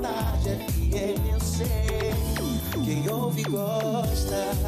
tarde FM, eu sei, quem ouve gosta.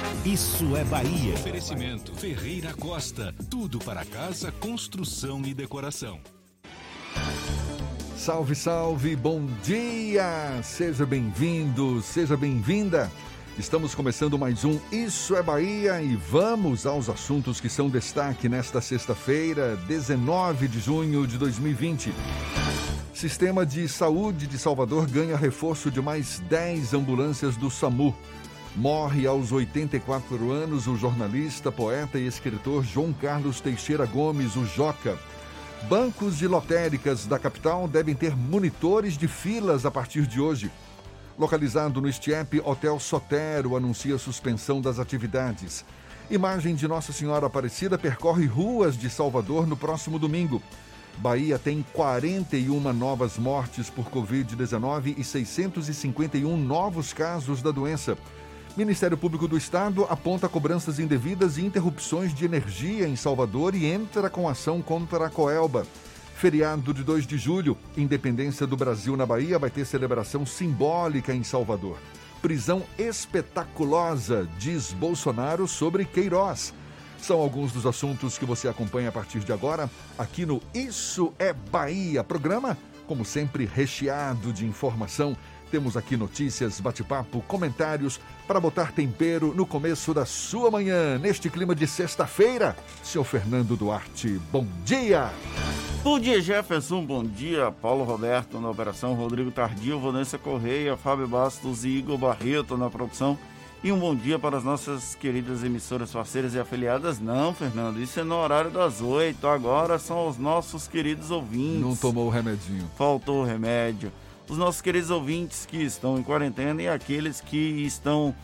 Isso é Bahia. Oferecimento Ferreira Costa. Tudo para casa, construção e decoração. Salve, salve, bom dia! Seja bem-vindo, seja bem-vinda. Estamos começando mais um Isso é Bahia e vamos aos assuntos que são destaque nesta sexta-feira, 19 de junho de 2020. Sistema de Saúde de Salvador ganha reforço de mais 10 ambulâncias do SAMU. Morre aos 84 anos o jornalista, poeta e escritor João Carlos Teixeira Gomes, o Joca. Bancos de lotéricas da capital devem ter monitores de filas a partir de hoje. Localizado no Estiepe, Hotel Sotero anuncia suspensão das atividades. Imagem de Nossa Senhora Aparecida percorre ruas de Salvador no próximo domingo. Bahia tem 41 novas mortes por Covid-19 e 651 novos casos da doença. Ministério Público do Estado aponta cobranças indevidas e interrupções de energia em Salvador e entra com ação contra a Coelba. Feriado de 2 de julho, Independência do Brasil na Bahia vai ter celebração simbólica em Salvador. Prisão espetaculosa, diz Bolsonaro sobre Queiroz. São alguns dos assuntos que você acompanha a partir de agora aqui no Isso é Bahia, programa, como sempre, recheado de informação temos aqui notícias, bate-papo, comentários para botar tempero no começo da sua manhã, neste clima de sexta-feira. Seu Fernando Duarte, bom dia! Bom dia, Jefferson. Bom dia, Paulo Roberto na operação, Rodrigo Tardio, Vanessa Correia, Fábio Bastos e Igor Barreto na produção. E um bom dia para as nossas queridas emissoras parceiras e afiliadas. Não, Fernando, isso é no horário das oito. Agora são os nossos queridos ouvintes. Não tomou o remedinho. Faltou o remédio os nossos queridos ouvintes que estão em quarentena e aqueles que estão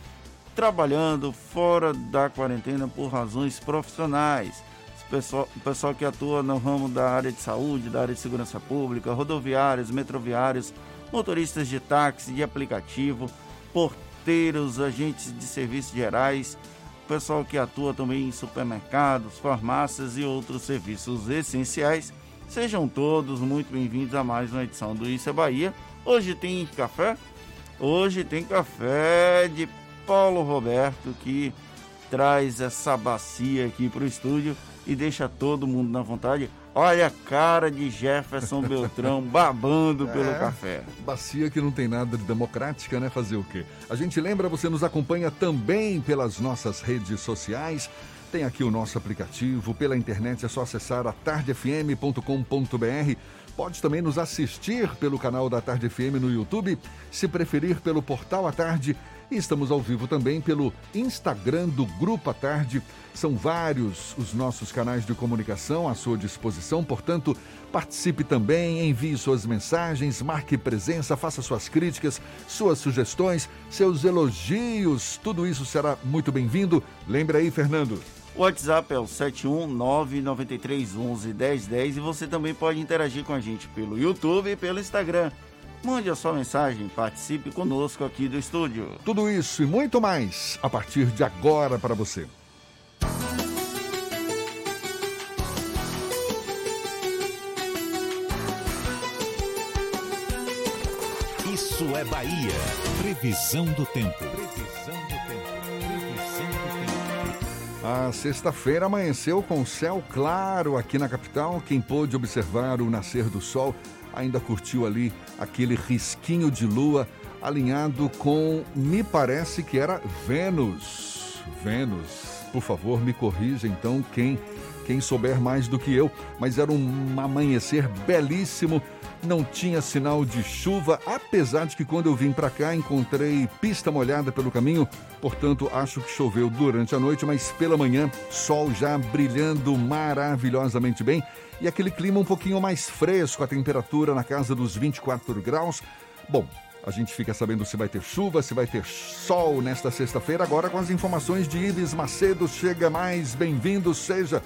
trabalhando fora da quarentena por razões profissionais. O pessoal, pessoal que atua no ramo da área de saúde, da área de segurança pública, rodoviários, metroviários, motoristas de táxi, de aplicativo, porteiros, agentes de serviços gerais, pessoal que atua também em supermercados, farmácias e outros serviços essenciais. Sejam todos muito bem-vindos a mais uma edição do Isso é Bahia Hoje tem café? Hoje tem café de Paulo Roberto que traz essa bacia aqui para o estúdio e deixa todo mundo na vontade. Olha a cara de Jefferson Beltrão babando pelo É, café. Bacia que não tem nada de democrática, né? Fazer o quê? A gente lembra, você nos acompanha também pelas nossas redes sociais. Tem aqui o nosso aplicativo, pela internet é só acessar a tardefm.com.br. Pode também nos assistir pelo canal da Tarde FM no YouTube, se preferir pelo Portal à Tarde. E estamos ao vivo também pelo Instagram do Grupo à Tarde. São vários os nossos canais de comunicação à sua disposição, portanto, participe também, envie suas mensagens, marque presença, faça suas críticas, suas sugestões, seus elogios, tudo isso será muito bem-vindo. Lembra aí, Fernando. O WhatsApp é o 71993111010 e você também pode interagir com a gente pelo YouTube e pelo Instagram. Mande a sua mensagem, participe conosco aqui do estúdio. Tudo isso e muito mais a partir de agora para você. Isso é Bahia. Previsão do tempo. A sexta-feira amanheceu com céu claro aqui na capital. Quem pôde observar o nascer do sol ainda curtiu ali aquele risquinho de lua alinhado com, me parece que era Vênus. Vênus. Por favor, me corrija então quem quem souber mais do que eu, mas era um amanhecer belíssimo, não tinha sinal de chuva, apesar de que quando eu vim para cá encontrei pista molhada pelo caminho, portanto acho que choveu durante a noite, mas pela manhã sol já brilhando maravilhosamente bem e aquele clima um pouquinho mais fresco, a temperatura na casa dos 24 graus. Bom, a gente fica sabendo se vai ter chuva, se vai ter sol nesta sexta-feira. Agora com as informações de Ives Macedo, chega mais, bem-vindo seja.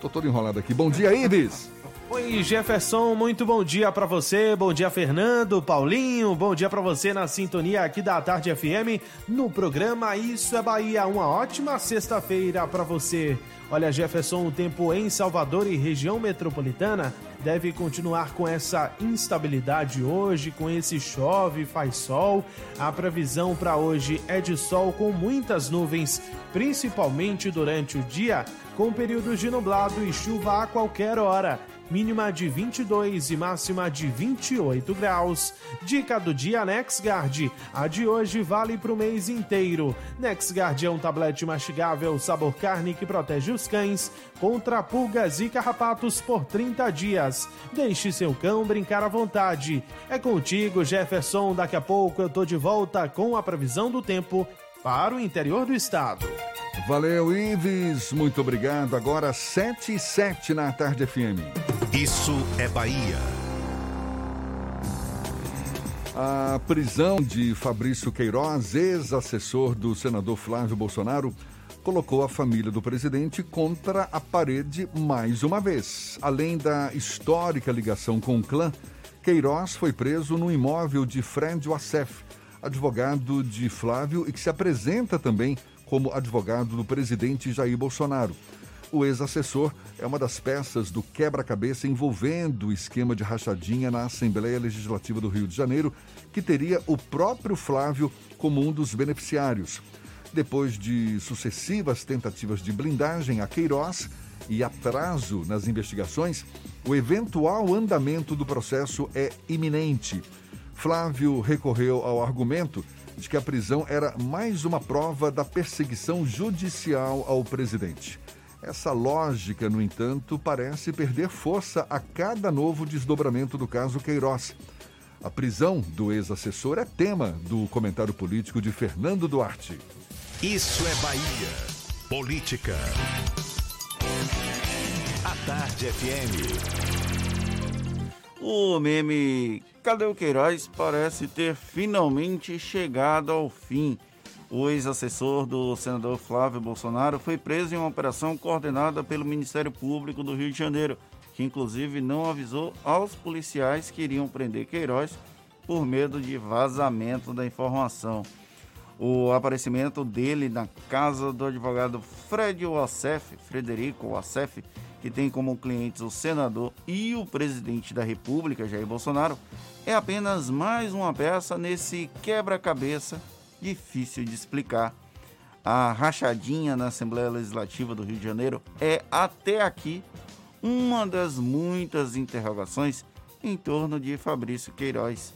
Tô todo enrolado aqui. Bom dia, Ives. Oi, Jefferson, muito bom dia para você. Bom dia, Fernando, Paulinho. Bom dia para você na sintonia aqui da Tarde FM no programa Isso é Bahia. Uma ótima sexta-feira para você. Olha, Jefferson, o tempo em Salvador e região metropolitana deve continuar com essa instabilidade hoje, com esse chove, faz sol. A previsão para hoje é de sol com muitas nuvens, principalmente durante o dia, com períodos de nublado e chuva a qualquer hora mínima de 22 e máxima de 28 graus. Dica do dia NexGard. A de hoje vale para o mês inteiro. NexGard é um tablete mastigável sabor carne que protege os cães contra pulgas e carrapatos por 30 dias. Deixe seu cão brincar à vontade. É contigo, Jefferson. Daqui a pouco eu tô de volta com a previsão do tempo para o interior do estado. Valeu, Ives. Muito obrigado. Agora 7 e 7 na Tarde FM. Isso é Bahia. A prisão de Fabrício Queiroz, ex-assessor do senador Flávio Bolsonaro, colocou a família do presidente contra a parede mais uma vez. Além da histórica ligação com o clã, Queiroz foi preso no imóvel de Fred Wassef, advogado de Flávio e que se apresenta também como advogado do presidente Jair Bolsonaro. O ex-assessor é uma das peças do quebra-cabeça envolvendo o esquema de rachadinha na Assembleia Legislativa do Rio de Janeiro, que teria o próprio Flávio como um dos beneficiários. Depois de sucessivas tentativas de blindagem a Queiroz e atraso nas investigações, o eventual andamento do processo é iminente. Flávio recorreu ao argumento de que a prisão era mais uma prova da perseguição judicial ao presidente. Essa lógica, no entanto, parece perder força a cada novo desdobramento do caso Queiroz. A prisão do ex-assessor é tema do comentário político de Fernando Duarte. Isso é Bahia. Política. A Tarde FM. O meme Cadê o Queiroz parece ter finalmente chegado ao fim. O ex-assessor do senador Flávio Bolsonaro foi preso em uma operação coordenada pelo Ministério Público do Rio de Janeiro, que inclusive não avisou aos policiais que iriam prender Queiroz por medo de vazamento da informação. O aparecimento dele na casa do advogado Fred Wassef, Frederico Wassef, que tem como clientes o senador e o presidente da República, Jair Bolsonaro, é apenas mais uma peça nesse quebra-cabeça difícil de explicar. A rachadinha na Assembleia Legislativa do Rio de Janeiro é, até aqui, uma das muitas interrogações em torno de Fabrício Queiroz.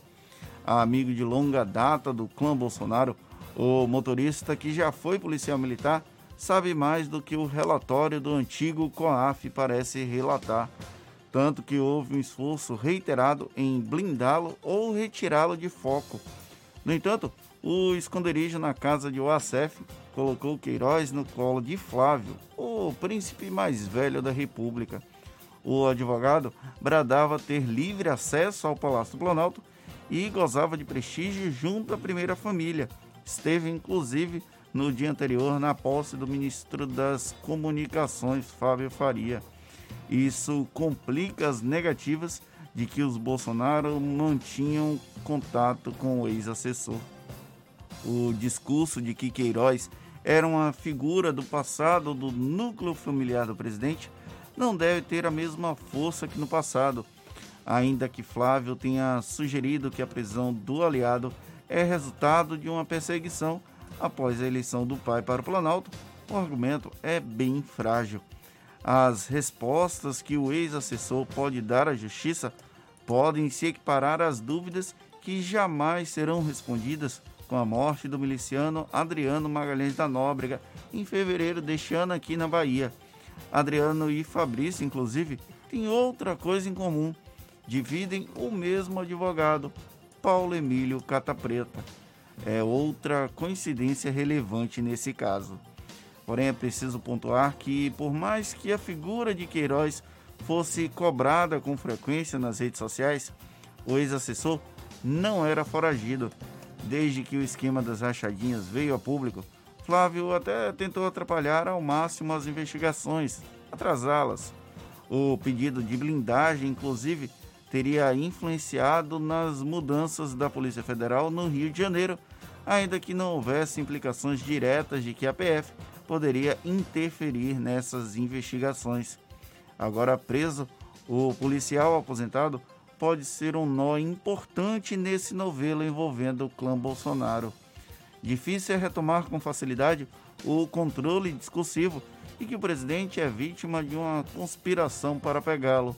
Amigo de longa data do clã Bolsonaro, o motorista que já foi policial militar sabe mais do que o relatório do antigo COAF parece relatar, tanto que houve um esforço reiterado em blindá-lo ou retirá-lo de foco. No entanto, o esconderijo na casa de Oacef colocou Queiroz no colo de Flávio, o príncipe mais velho da República. O advogado bradava ter livre acesso ao Palácio do Planalto e gozava de prestígio junto à primeira família. Esteve, inclusive, no dia anterior na posse do ministro das Comunicações, Fábio Faria. Isso complica as negativas de que os Bolsonaro mantinham contato com o ex-assessor. O discurso de que Queiroz era uma figura do passado do núcleo familiar do presidente não deve ter a mesma força que no passado, ainda que Flávio tenha sugerido que a prisão do aliado é resultado de uma perseguição após a eleição do pai para o Planalto, o argumento é bem frágil. As respostas que o ex-assessor pode dar à justiça podem se equiparar às dúvidas que jamais serão respondidas com a morte do miliciano Adriano Magalhães da Nóbrega em fevereiro deste ano aqui na Bahia. Adriano e Fabrício, inclusive, têm outra coisa em comum. Dividem o mesmo advogado, Paulo Emílio Cata Preta. É outra coincidência relevante nesse caso. Porém, é preciso pontuar que, por mais que a figura de Queiroz fosse cobrada com frequência nas redes sociais, o ex-assessor não era foragido. Desde que o esquema das rachadinhas veio a público, Flávio até tentou atrapalhar ao máximo as investigações, atrasá-las. O pedido de blindagem, inclusive, teria influenciado nas mudanças da Polícia Federal no Rio de Janeiro, ainda que não houvesse implicações diretas de que a PF poderia interferir nessas investigações. Agora preso, o policial aposentado pode ser um nó importante nesse novelo envolvendo o clã Bolsonaro. Difícil é retomar com facilidade o controle discursivo e que o presidente é vítima de uma conspiração para pegá-lo.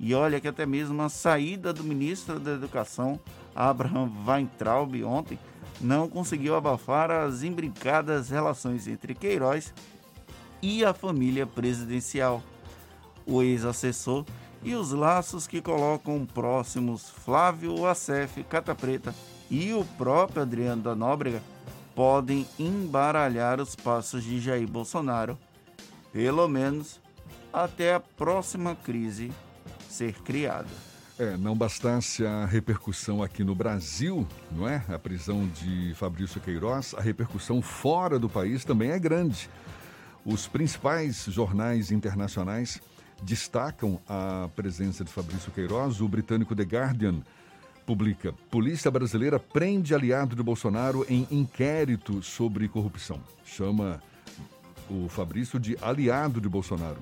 E olha que até mesmo a saída do ministro da Educação, Abraham Weintraub, ontem, não conseguiu abafar as imbricadas relações entre Queiroz e a família presidencial. O ex-assessor e os laços que colocam próximos Flávio Acef Cata Preta e o próprio Adriano da Nóbrega podem embaralhar os passos de Jair Bolsonaro, pelo menos até a próxima crise ser criada. É, não bastasse a repercussão aqui no Brasil, não é? A prisão de Fabrício Queiroz, a repercussão fora do país também é grande. Os principais jornais internacionais destacam a presença de Fabrício Queiroz. O britânico The Guardian publica: Polícia brasileira prende aliado de Bolsonaro em inquérito sobre corrupção. Chama o Fabrício de aliado de Bolsonaro.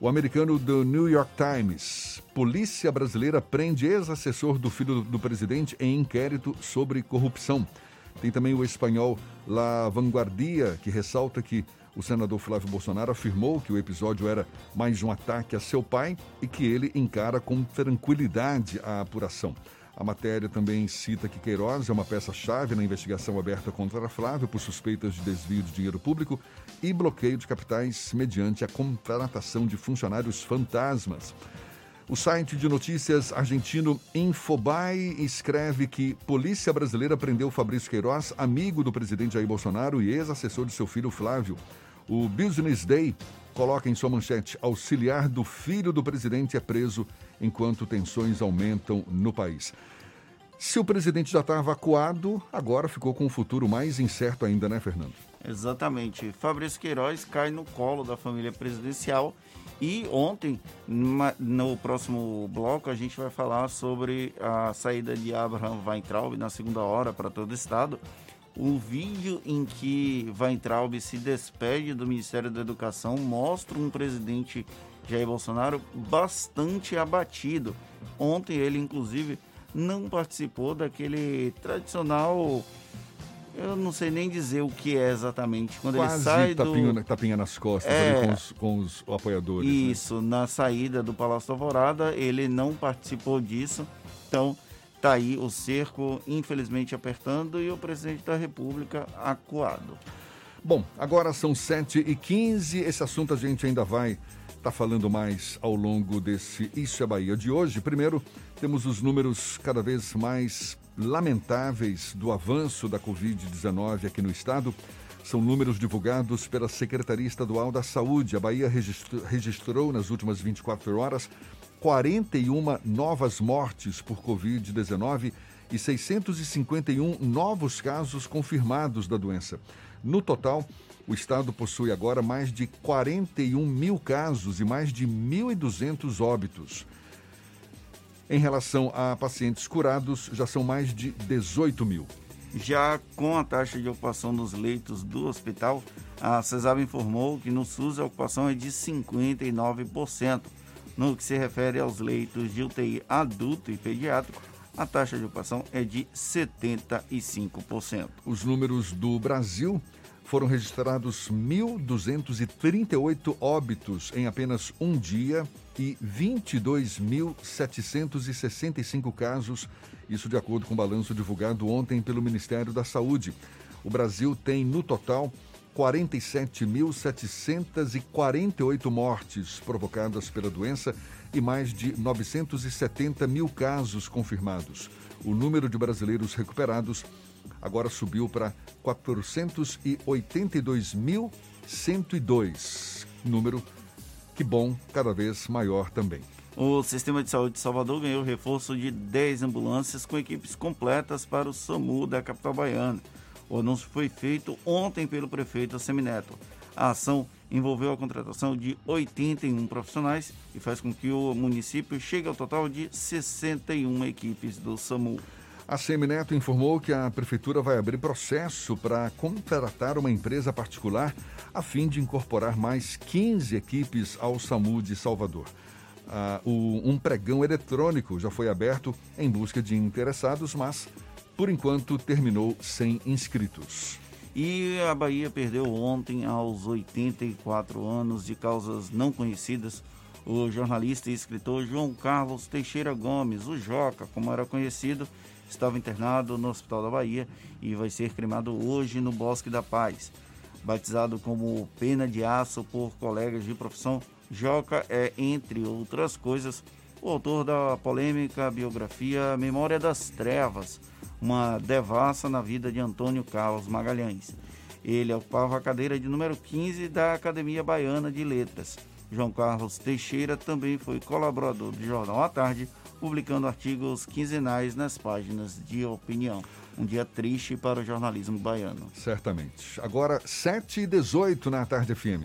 O americano do New York Times. Polícia brasileira prende ex-assessor do filho do presidente em inquérito sobre corrupção. Tem também o espanhol La Vanguardia, que ressalta que o senador Flávio Bolsonaro afirmou que o episódio era mais um ataque a seu pai e que ele encara com tranquilidade a apuração. A matéria também cita que Queiroz é uma peça-chave na investigação aberta contra Flávio por suspeitas de desvio de dinheiro público e bloqueio de capitais mediante a contratação de funcionários fantasmas. O site de notícias argentino Infobae escreve que polícia brasileira prendeu Fabrício Queiroz, amigo do presidente Jair Bolsonaro e ex-assessor de seu filho Flávio. O Business Day coloca em sua manchete: auxiliar do filho do presidente é preso enquanto tensões aumentam no país. Se o presidente já estava acuado, agora ficou com um futuro mais incerto ainda, né, Fernando? Exatamente. Fabrício Queiroz cai no colo da família presidencial e ontem, no próximo bloco, a gente vai falar sobre a saída de Abraham Weintraub na segunda hora para todo o estado. O vídeo em que Weintraub se despede do Ministério da Educação mostra um presidente Jair Bolsonaro bastante abatido. Ontem ele, inclusive, não participou daquele tradicional. Eu não sei nem dizer o que é exatamente. Quando Quase ele sai tapinha, do. tapinha nas costas É. ali com os, com os apoiadores. né? Isso, na saída do Palácio da Alvorada, ele não participou disso. Então, tá aí o cerco, infelizmente, apertando e o presidente da República acuado. Bom, agora são 7h15. Esse assunto a gente ainda vai estar falando mais ao longo desse Isso é Bahia de hoje. Primeiro, temos os números cada vez mais lamentáveis do avanço da Covid-19 aqui no estado. São números divulgados pela Secretaria Estadual da Saúde. A Bahia registro- registrou nas últimas 24 horas 41 novas mortes por Covid-19 e 651 novos casos confirmados da doença. No total, o estado possui agora mais de 41 mil casos e mais de 1.200 óbitos. Em relação a pacientes curados, já são mais de 18 mil. Já com a taxa de ocupação dos leitos do hospital, a CESAB informou que no SUS a ocupação é de 59%. No que se refere aos leitos de UTI adulto e pediátrico, a taxa de ocupação é de 75%. Os números do Brasil foram registrados 1.238 óbitos em apenas um dia e 22.765 casos Isso de acordo com o balanço divulgado ontem pelo Ministério da Saúde. O Brasil tem, no total, 47.748 mortes provocadas pela doença e mais de 970 mil casos confirmados. O número de brasileiros recuperados agora subiu para 482.102. Número que bom, cada vez maior também. O Sistema de Saúde de Salvador ganhou reforço de 10 ambulâncias com equipes completas para o SAMU da capital baiana. O anúncio foi feito ontem pelo prefeito Semineto. A ação envolveu a contratação de 81 profissionais e faz com que o município chegue ao total de 61 equipes do SAMU. A Semineto informou que a prefeitura vai abrir processo para contratar uma empresa particular a fim de incorporar mais 15 equipes ao SAMU de Salvador. Ah, o, um pregão eletrônico já foi aberto em busca de interessados, mas por enquanto terminou sem inscritos. E a Bahia perdeu ontem, aos 84 anos, de causas não conhecidas, o jornalista e escritor João Carlos Teixeira Gomes, o Joca, como era conhecido, estava internado no Hospital da Bahia e vai ser cremado hoje no Bosque da Paz. Batizado como Pena de Aço por colegas de profissão, Joca é, entre outras coisas, o autor da polêmica biografia Memória das Trevas, uma devassa na vida de Antônio Carlos Magalhães. Ele ocupava a cadeira de número 15 da Academia Baiana de Letras. João Carlos Teixeira também foi colaborador do Jornal à Tarde, publicando artigos quinzenais nas páginas de opinião. Um dia triste para o jornalismo baiano. Certamente. Agora, 7 e 18 na Tarde FM.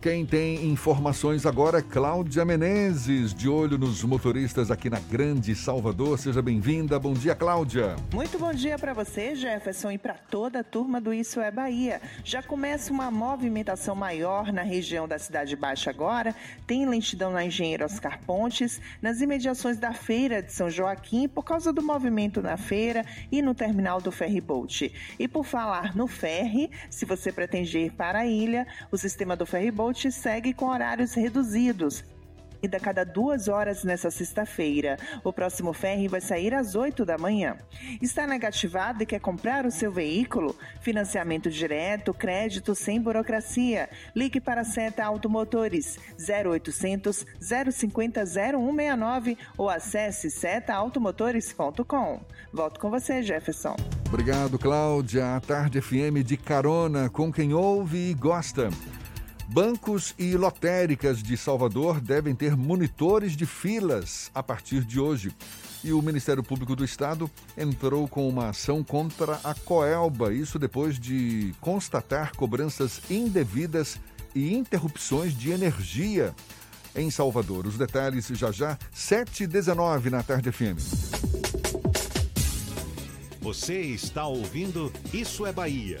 Quem tem informações agora é Cláudia Menezes, de olho nos motoristas aqui na Grande Salvador. Seja bem-vinda. Bom dia, Cláudia. Muito bom dia para você, Jefferson, e para toda a turma do Isso é Bahia. Já começa uma movimentação maior na região da Cidade Baixa agora. Tem lentidão na Engenheiro Oscar Pontes, nas imediações da Feira de São Joaquim, por causa do movimento na feira e no terminal do Ferryboat. E por falar no ferry, se você pretende ir para a ilha, o sistema do Ferryboat segue com horários reduzidos. E da cada duas horas nessa sexta-feira. O próximo ferry vai sair às 8 da manhã. Está negativado e quer comprar o seu veículo? Financiamento direto, crédito sem burocracia. Ligue para a Seta Automotores 0800 050 0169 ou acesse setaautomotores.com. Volto com você, Jefferson. Obrigado, Cláudia. A Tarde FM de carona com quem ouve e gosta. Bancos e lotéricas de Salvador devem ter monitores de filas a partir de hoje. E o Ministério Público do Estado entrou com uma ação contra a Coelba, isso depois de constatar cobranças indevidas e interrupções de energia em Salvador. Os detalhes já já, 7h19 na Tarde FM. Você está ouvindo Isso é Bahia.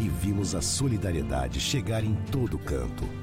e vimos a solidariedade chegar em todo canto.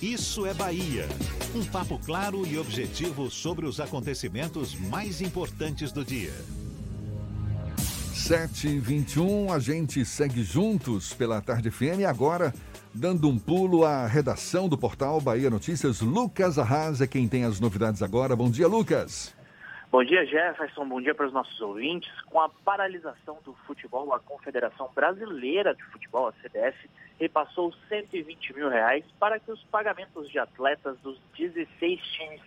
Isso é Bahia. Um papo claro e objetivo sobre os acontecimentos mais importantes do dia. 7h21, a gente segue juntos pela Tarde FM agora, dando um pulo à redação do portal Bahia Notícias. Lucas Arras é quem tem as novidades agora. Bom dia, Lucas. Bom dia, Jefferson. Bom dia para os nossos ouvintes. Com a paralisação do futebol, a Confederação Brasileira de Futebol, a CBF, repassou 120 mil reais para que os pagamentos de atletas dos 16 times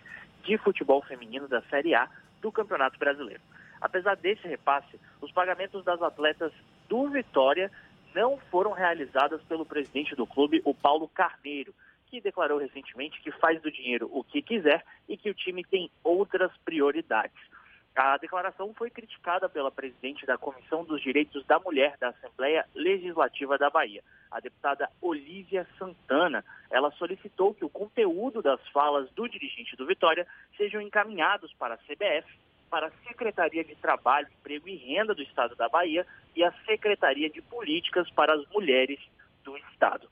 de futebol feminino da Série A do Campeonato Brasileiro. Apesar desse repasse, os pagamentos das atletas do Vitória não foram realizadas pelo presidente do clube, o Paulo Carneiro, que declarou recentemente que faz do dinheiro o que quiser e que o time tem outras prioridades. A declaração foi criticada pela presidente da Comissão dos Direitos da Mulher da Assembleia Legislativa da Bahia, a deputada Olívia Santana. Ela solicitou que o conteúdo das falas do dirigente do Vitória sejam encaminhados para a CBF, para a Secretaria de Trabalho, Emprego e Renda do Estado da Bahia e a Secretaria de Políticas para as Mulheres do Estado.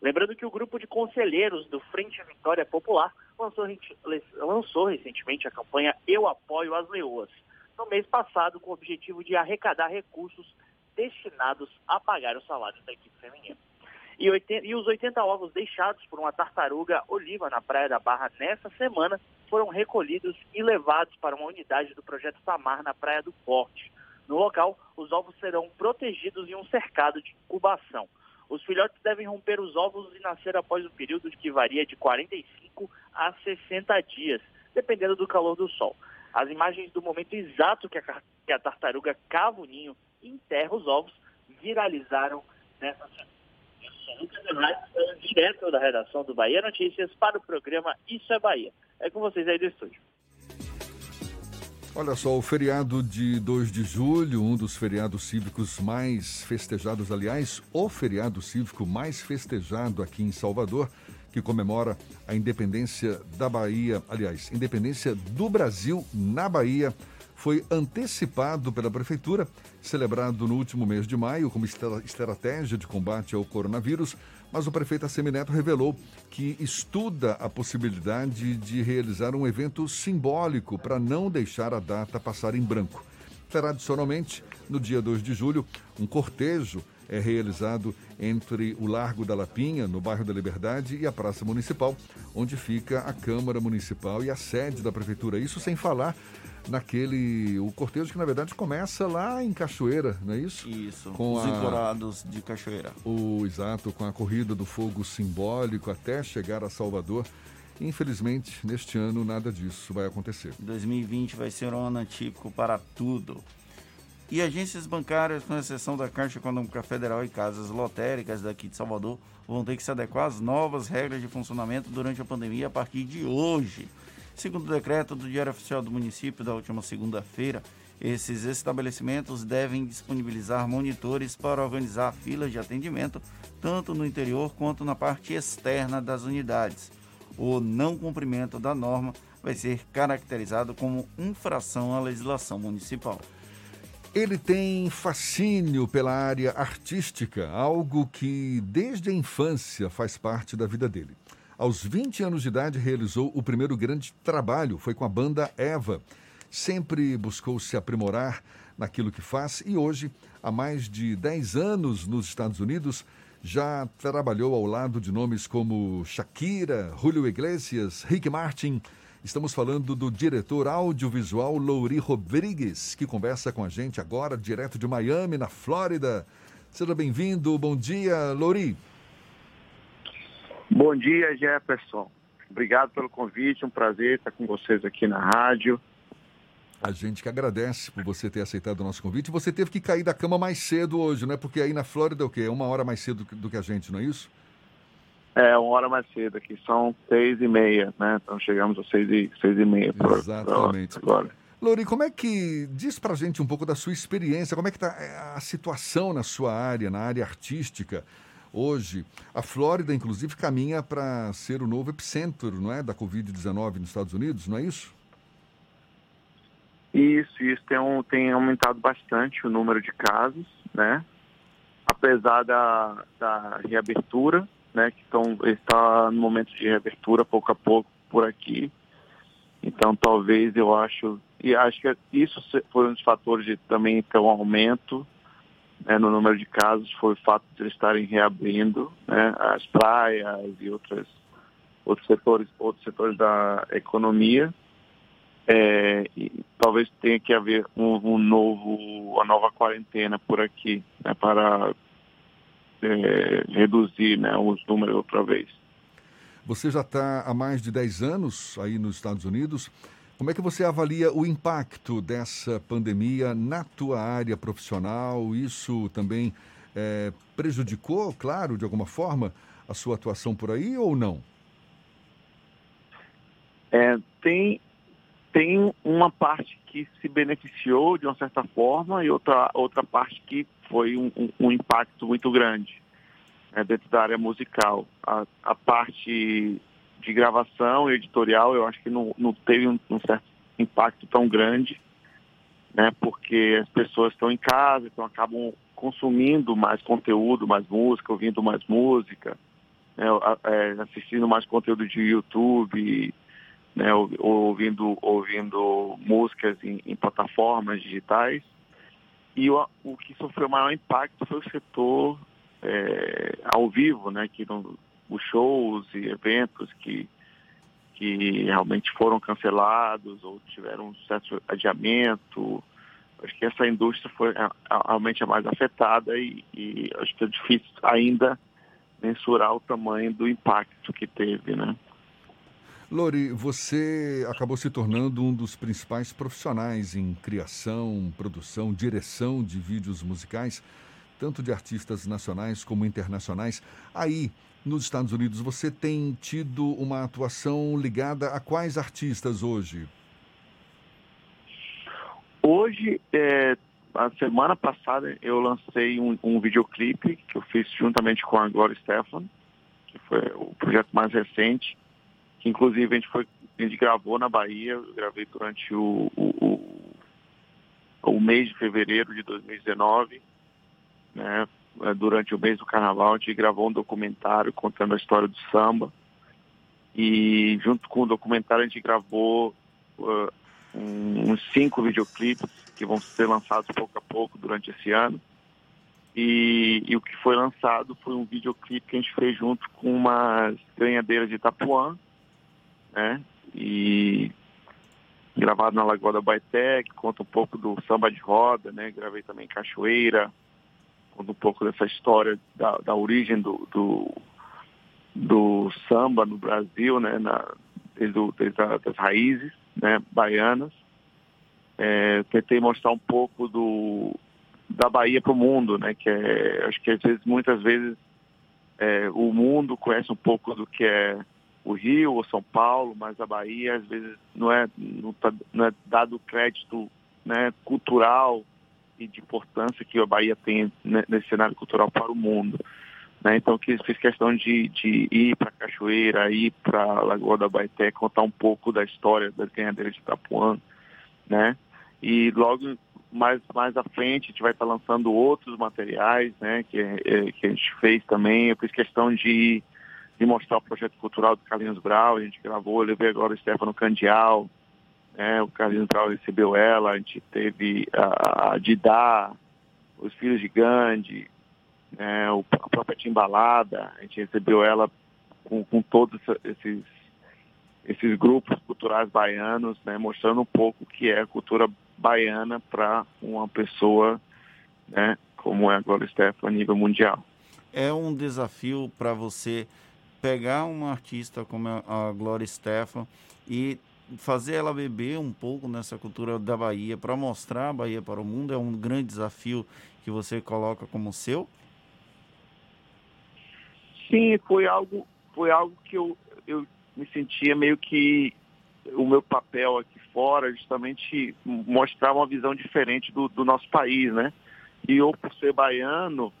Lembrando que o grupo de conselheiros do Frente Vitória Popular lançou, lançou, recentemente a campanha Eu Apoio as Leoas, no mês passado, com o objetivo de arrecadar recursos destinados a pagar os salários da equipe feminina. E, 80, e os 80 ovos deixados por uma tartaruga oliva na Praia da Barra nessa semana foram recolhidos e levados para uma unidade do Projeto Samar na Praia do Forte. No local, os ovos serão protegidos em um cercado de incubação. Os filhotes devem romper os ovos e nascer após um período que varia de 45 a 60 dias, dependendo do calor do sol. As imagens do momento exato que a, que a tartaruga cava o ninho e enterra os ovos viralizaram nessa semana. Direto da redação do Bahia Notícias para o programa Isso é Bahia. É com vocês aí do estúdio. Olha só, o feriado de 2 de julho, um dos feriados cívicos mais festejados, aliás, o feriado cívico mais festejado aqui em Salvador, que comemora a independência da Bahia, aliás, independência do Brasil na Bahia, foi antecipado pela Prefeitura, celebrado no último mês de maio como estratégia de combate ao coronavírus, mas o prefeito Assemineto revelou que estuda a possibilidade de realizar um evento simbólico para não deixar a data passar em branco. Tradicionalmente, no dia 2 de julho, um cortejo é realizado entre o Largo da Lapinha, no bairro da Liberdade, e a Praça Municipal, onde fica a Câmara Municipal e a sede da Prefeitura. Isso sem falar naquele. O cortejo que na verdade começa lá em Cachoeira, não é isso? Isso, com os a, encorados de Cachoeira. O, exato, com a corrida do fogo simbólico até chegar a Salvador. Infelizmente, neste ano, nada disso vai acontecer. 2020 vai ser um ano atípico para tudo. E agências bancárias, com exceção da Caixa Econômica Federal e casas lotéricas daqui de Salvador, vão ter que se adequar às novas regras de funcionamento durante a pandemia a partir de hoje. Segundo o decreto do Diário Oficial do Município da última segunda-feira, esses estabelecimentos devem disponibilizar monitores para organizar filas de atendimento, tanto no interior quanto na parte externa das unidades. O não cumprimento da norma vai ser caracterizado como infração à legislação municipal. Ele tem fascínio pela área artística, algo que desde a infância faz parte da vida dele. Aos 20 anos de idade, realizou o primeiro grande trabalho, foi com a banda Eva. Sempre buscou se aprimorar naquilo que faz e hoje, há mais de 10 anos nos Estados Unidos, já trabalhou ao lado de nomes como Shakira, Julio Iglesias, Rick Martin. Estamos falando do diretor audiovisual Louri Rodrigues, que conversa com a gente agora, direto de Miami, na Flórida. Seja bem-vindo, bom dia, Lori. Bom dia, Jefferson. Obrigado pelo convite, um prazer estar com vocês aqui na rádio. A gente que agradece por você ter aceitado o nosso convite. Você teve que cair da cama mais cedo hoje, né? Porque aí na Flórida é o quê? É uma hora mais cedo do que a gente, não é isso? É, uma hora mais cedo aqui, são seis e meia, né? Então chegamos às seis e, seis e meia. Por, Exatamente. agora. Lori, como é que. Diz pra gente um pouco da sua experiência, como é que tá a situação na sua área, na área artística hoje. A Flórida, inclusive, caminha para ser o novo epicentro, não é? Da Covid-19 nos Estados Unidos, não é isso? Isso, isso tem, um, tem aumentado bastante o número de casos, né? Apesar da, da reabertura, né? Que tão, está no momento de reabertura pouco a pouco por aqui. Então talvez eu acho, e acho que isso foi um dos fatores de também ter um aumento né, no número de casos, foi o fato de eles estarem reabrindo né, as praias e outras, outros setores, outros setores da economia. É, talvez tenha que haver um, um, novo, uma nova quarentena por aqui, né, para é, reduzir né, os números outra vez. Você já está há mais de 10 anos aí nos Estados Unidos. Como é que você avalia o impacto dessa pandemia na tua área profissional? Isso também é, prejudicou, claro, de alguma forma, a sua atuação por aí ou não? É, tem tem uma parte que se beneficiou de uma certa forma e outra, outra parte que foi um, um, um impacto muito grande né, dentro da área musical. A, a, parte de gravação e editorial eu acho que não, não teve um, um, certo impacto tão grande, né, porque as pessoas estão em casa, então acabam consumindo mais conteúdo, mais música, ouvindo mais música, né, é, assistindo mais conteúdo de YouTube, né, ouvindo, ouvindo músicas em, em plataformas digitais. E o, o, que sofreu maior impacto foi o setor é, ao vivo, né, que no, os shows e eventos que, que realmente foram cancelados ou tiveram um certo adiamento. Acho que essa indústria foi realmente a mais afetada e, e acho que é difícil ainda mensurar o tamanho do impacto que teve, né? Lori, você acabou se tornando um dos principais profissionais em criação, produção, direção de vídeos musicais, tanto de artistas nacionais como internacionais. Aí, nos Estados Unidos, você tem tido uma atuação ligada a quais artistas hoje? Hoje, é, a semana passada, eu lancei um, um videoclipe que eu fiz juntamente com a Gloria Stefan, que foi o projeto mais recente que inclusive a gente, foi, a gente gravou na Bahia, eu gravei durante o, o, o, o mês de fevereiro de 2019, né? Durante o mês do carnaval, a gente gravou um documentário contando a história do samba. E junto com o documentário a gente gravou uh, uns cinco videoclipes que vão ser lançados pouco a pouco durante esse ano. E, e, o que foi lançado foi um videoclipe que a gente fez junto com umas ganhadeiras de Itapuã, né? E gravado na Lagoa da Baité, que conta um pouco do samba de roda, né? Gravei também Cachoeira, conta um pouco dessa história da, da origem do, do, do, samba no Brasil, né? Na, desde, desde das raízes né? baianas. É, tentei mostrar um pouco do, da Bahia para o mundo, né? Que é, acho que às vezes, muitas vezes, é, o mundo conhece um pouco do que é o Rio ou São Paulo, mas a Bahia às vezes não é, não, tá, não é dado crédito né, cultural e de importância que a Bahia tem nesse cenário cultural para o mundo. Né? Então, que fiz questão de, de ir para Cachoeira, ir para Lagoa da Baité, contar um pouco da história das ganhadeiras de Itapuã, né? E logo mais, mais à frente a gente vai estar lançando outros materiais, né? Que, é, que a gente fez também. Eu fiz questão de de mostrar o projeto cultural do Carlinhos Brau, a gente gravou, eu levei agora o Stefano Candial, né, o Carlinhos Brau recebeu ela, a gente teve a, a Didá, os Filhos de Gandhi, né, a própria Timbalada, a gente recebeu ela com, com todos esses, esses grupos culturais baianos, né, mostrando um pouco o que é a cultura baiana para uma pessoa né, como é a Gloria Estefan a nível mundial. É um desafio para você pegar uma artista como a Gloria Estefan e fazer ela beber um pouco nessa cultura da Bahia para mostrar a Bahia para o mundo é um grande desafio que você coloca como seu? Sim, foi algo, foi algo que eu, eu me sentia meio que o meu papel aqui fora, justamente mostrar uma visão diferente do, do nosso país, né? E eu, por ser baiano,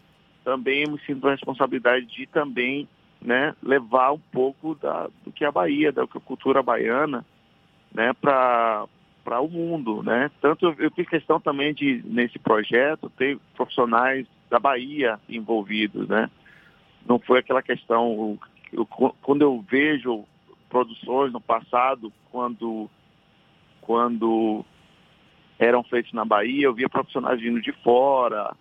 também me sinto a responsabilidade de também né, levar um pouco da, do que é a Bahia, da cultura baiana, né, para o mundo, né? Tanto eu, eu fiz questão também de nesse projeto ter profissionais da Bahia envolvidos, né? Não foi aquela questão eu, quando eu vejo produções no passado, quando quando eram feitos na Bahia, eu via profissionais vindo de fora,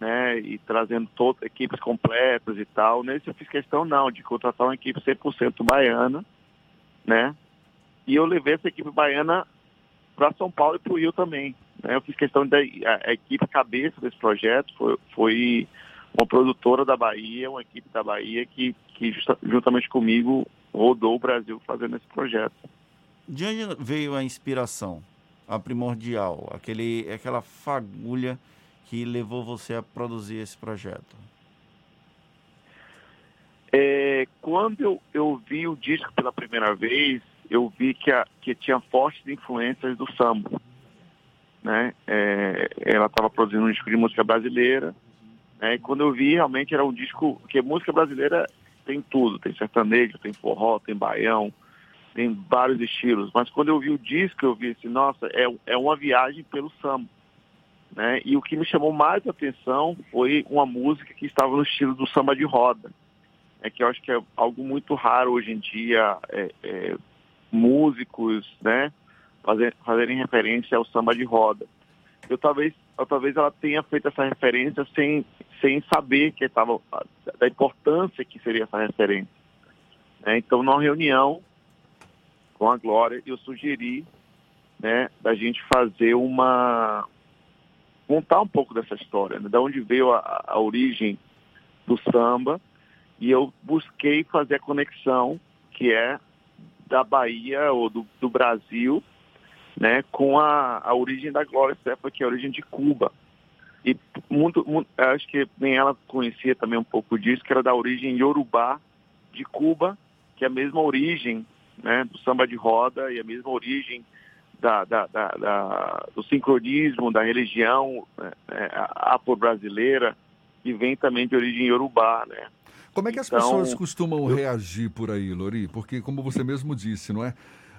né, e trazendo todas equipes completas e tal. Nesse eu fiz questão não, de contratar uma equipe 100% baiana, né, e eu levei essa equipe baiana para São Paulo e para o Rio também. Né? Eu fiz questão da a, a equipe cabeça desse projeto, foi, foi uma produtora da Bahia, uma equipe da Bahia que, que justa, juntamente comigo rodou o Brasil fazendo esse projeto. De onde veio a inspiração, a primordial, aquele, aquela fagulha que levou você a produzir esse projeto? É, quando eu, eu vi o disco pela primeira vez, eu vi que, a, que tinha fortes influências do samba. Né? É, ela estava produzindo um disco de música brasileira, né? e quando eu vi, realmente era um disco, que música brasileira tem tudo, tem sertanejo, tem forró, tem baião, tem vários estilos, mas quando eu vi o disco, eu vi assim, nossa, é, é uma viagem pelo samba. Né? E o que me chamou mais atenção foi uma música que estava no estilo do samba de roda. É que eu acho que é algo muito raro hoje em dia, é, é, músicos, né, fazer, fazerem referência ao samba de roda. Eu talvez, eu, talvez ela tenha feito essa referência sem, sem saber que estava da importância que seria essa referência. É, então, numa reunião com a Glória, eu sugeri, né, da gente fazer uma contar um pouco dessa história, né? da onde veio a, a origem do samba, e eu busquei fazer a conexão que é da Bahia ou do, do Brasil, né, com a, a origem da Glória Estefan, que é a origem de Cuba. E muito, muito, acho que nem ela conhecia também um pouco disso, que era da origem Yorubá de Cuba, que é a mesma origem né, do samba de roda e a mesma origem da, da, da, do sincronismo da religião é, é, afro-brasileira, que vem também de origem iorubá, né? Como é que as então, pessoas costumam eu... reagir por aí, Lori? Porque, como você mesmo disse, não é?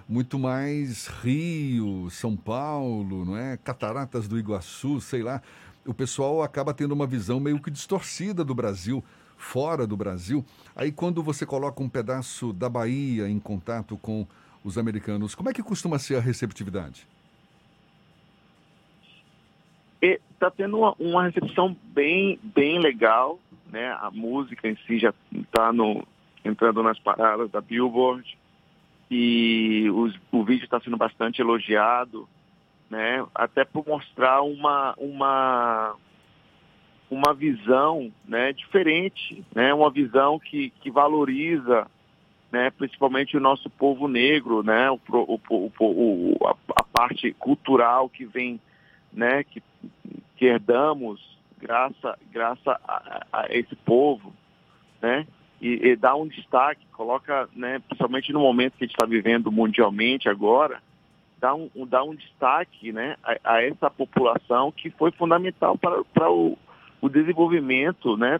Muito mais Rio, São Paulo, não é? Cataratas do Iguaçu, sei lá. O pessoal acaba tendo uma visão meio que distorcida do Brasil, fora do Brasil. Aí, quando você coloca um pedaço da Bahia em contato com os americanos. Como é que costuma ser a receptividade? Está tendo uma, uma, recepção bem, bem legal, né? A música em si já está entrando nas paradas da Billboard e os, o vídeo está sendo bastante elogiado, né? Até por mostrar uma, uma, uma visão né, diferente, né? Uma visão que, que valoriza né, principalmente o nosso povo negro, né, o, o, o, a, a, parte cultural que vem, né, que, que herdamos graças graça a, a, esse povo, né, e, e dá um destaque, coloca, né, principalmente no momento que a gente está vivendo mundialmente agora, dá um, dá um destaque, né, a, a essa população que foi fundamental para, para o, o desenvolvimento, né,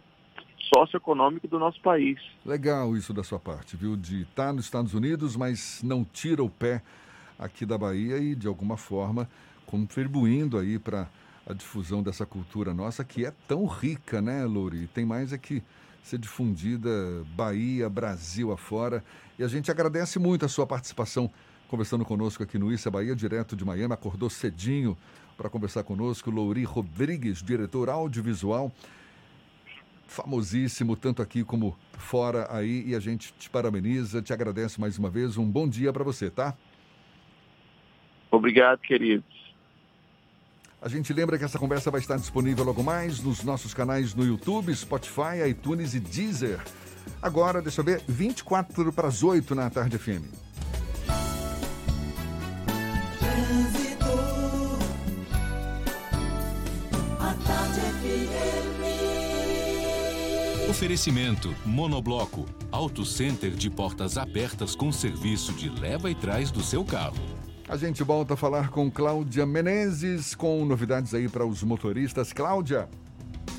socioeconômico do nosso país. Legal isso da sua parte, viu? De estar tá nos Estados Unidos, mas não tira o pé aqui da Bahia e, de alguma forma, contribuindo aí para a difusão dessa cultura nossa, que é tão rica, né, Louri? Tem mais é que ser difundida Bahia, Brasil afora. E a gente agradece muito a sua participação conversando conosco aqui no Issa Bahia, direto de Miami. Acordou cedinho para conversar conosco. Louri Rodrigues, diretor audiovisual famosíssimo, tanto aqui como fora aí, e a gente te parabeniza, te agradece mais uma vez. Um bom dia para você, tá? Obrigado, queridos. A gente lembra que essa conversa vai estar disponível logo mais nos nossos canais no YouTube, Spotify, iTunes e Deezer. Agora, deixa eu ver, 24 para as 8 na tarde FM. Oferecimento Monobloco, Auto Center de portas abertas com serviço de leva e trás do seu carro. A gente volta a falar com Cláudia Menezes com novidades aí para os motoristas. Cláudia.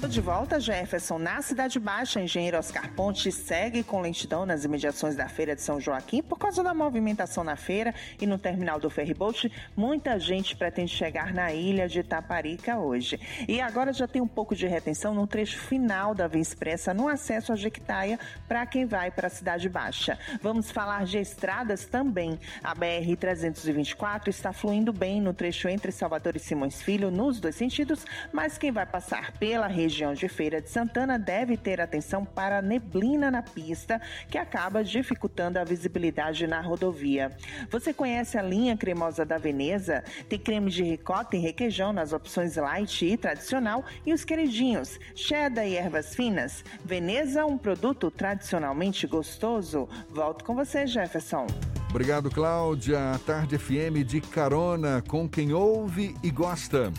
De volta, Jefferson, na Cidade Baixa, engenheiro Oscar Ponte segue com lentidão nas imediações da Feira de São Joaquim por causa da movimentação na feira e no terminal do ferryboat. Muita gente pretende chegar na ilha de Taparica hoje. E agora já tem um pouco de retenção no trecho final da Via Expressa no acesso a Jequitaia para quem vai para a Cidade Baixa. Vamos falar de estradas também. A BR-324 está fluindo bem no trecho entre Salvador e Simões Filho, nos dois sentidos, mas quem vai passar pela região região de Feira de Santana deve ter atenção para a neblina na pista, que acaba dificultando a visibilidade na rodovia. Você conhece a linha cremosa da Veneza? Tem creme de ricota e requeijão nas opções light e tradicional e os queridinhos, cheddar e ervas finas. Veneza, um produto tradicionalmente gostoso. Volto com você, Jefferson. Obrigado, Cláudia. Tarde FM de carona com quem ouve e gosta.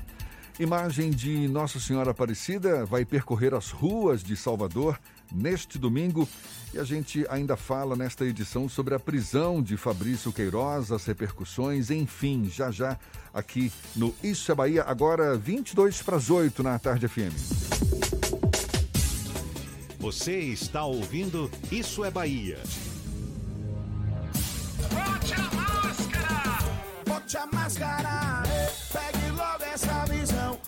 Imagem de Nossa Senhora Aparecida vai percorrer as ruas de Salvador neste domingo e a gente ainda fala nesta edição sobre a prisão de Fabrício Queiroz, as repercussões, enfim, já já aqui no Isso é Bahia, agora 22 para as 8 na tarde FM. Você está ouvindo Isso é Bahia. Bote a máscara! Bote a máscara! Essa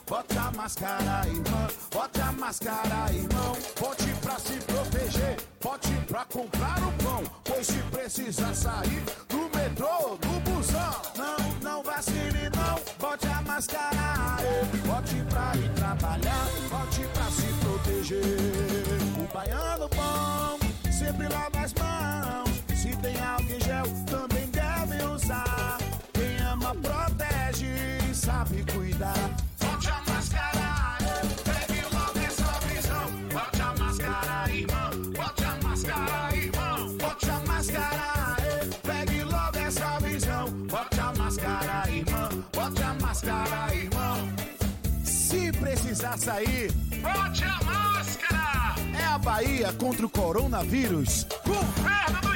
Bote a máscara, irmão. Bote a máscara, irmão. Bote pra se proteger. Bote pra comprar o pão. Pois se precisar sair do metrô, do busão. Não, não vacile, não. Bote a máscara. Bote pra ir trabalhar. Bote pra se proteger. O baiano bom sempre lava as mãos. Se tem álcool gel, também deve usar. Quem ama protege, sabe cuidar. Precisar sair, bote a máscara. É a Bahia contra o coronavírus. Governo do.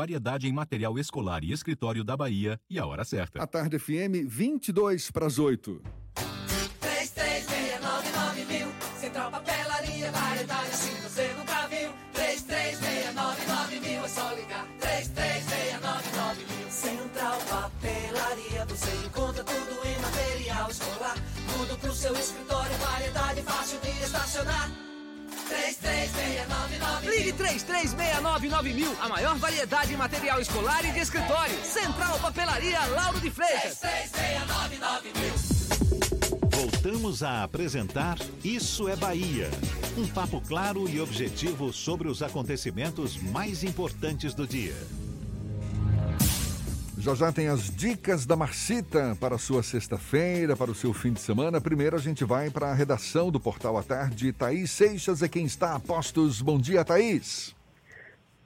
variedade em material escolar e escritório da Bahia e a hora certa. A tarde FM 22 para as 8. 3369 mil. Central Papelaria, variedade assim você nunca viu. 3369 mil, é só ligar. 3369 mil. Central Papelaria, você encontra tudo em material escolar. Tudo pro seu escritório, variedade fácil de estacionar. 3369 Ligue 3369 mil, a maior variedade em material escolar e de escritório. Central Papelaria Lauro de Freitas. 3369 mil. Voltamos a apresentar Isso é Bahia. Um papo claro e objetivo sobre os acontecimentos mais importantes do dia. Já já tem as dicas da Marcita para a sua sexta-feira, para o seu fim de semana. Primeiro a gente vai para a redação do Portal à Tarde. Thaís Seixas é quem está a postos. Bom dia, Thaís.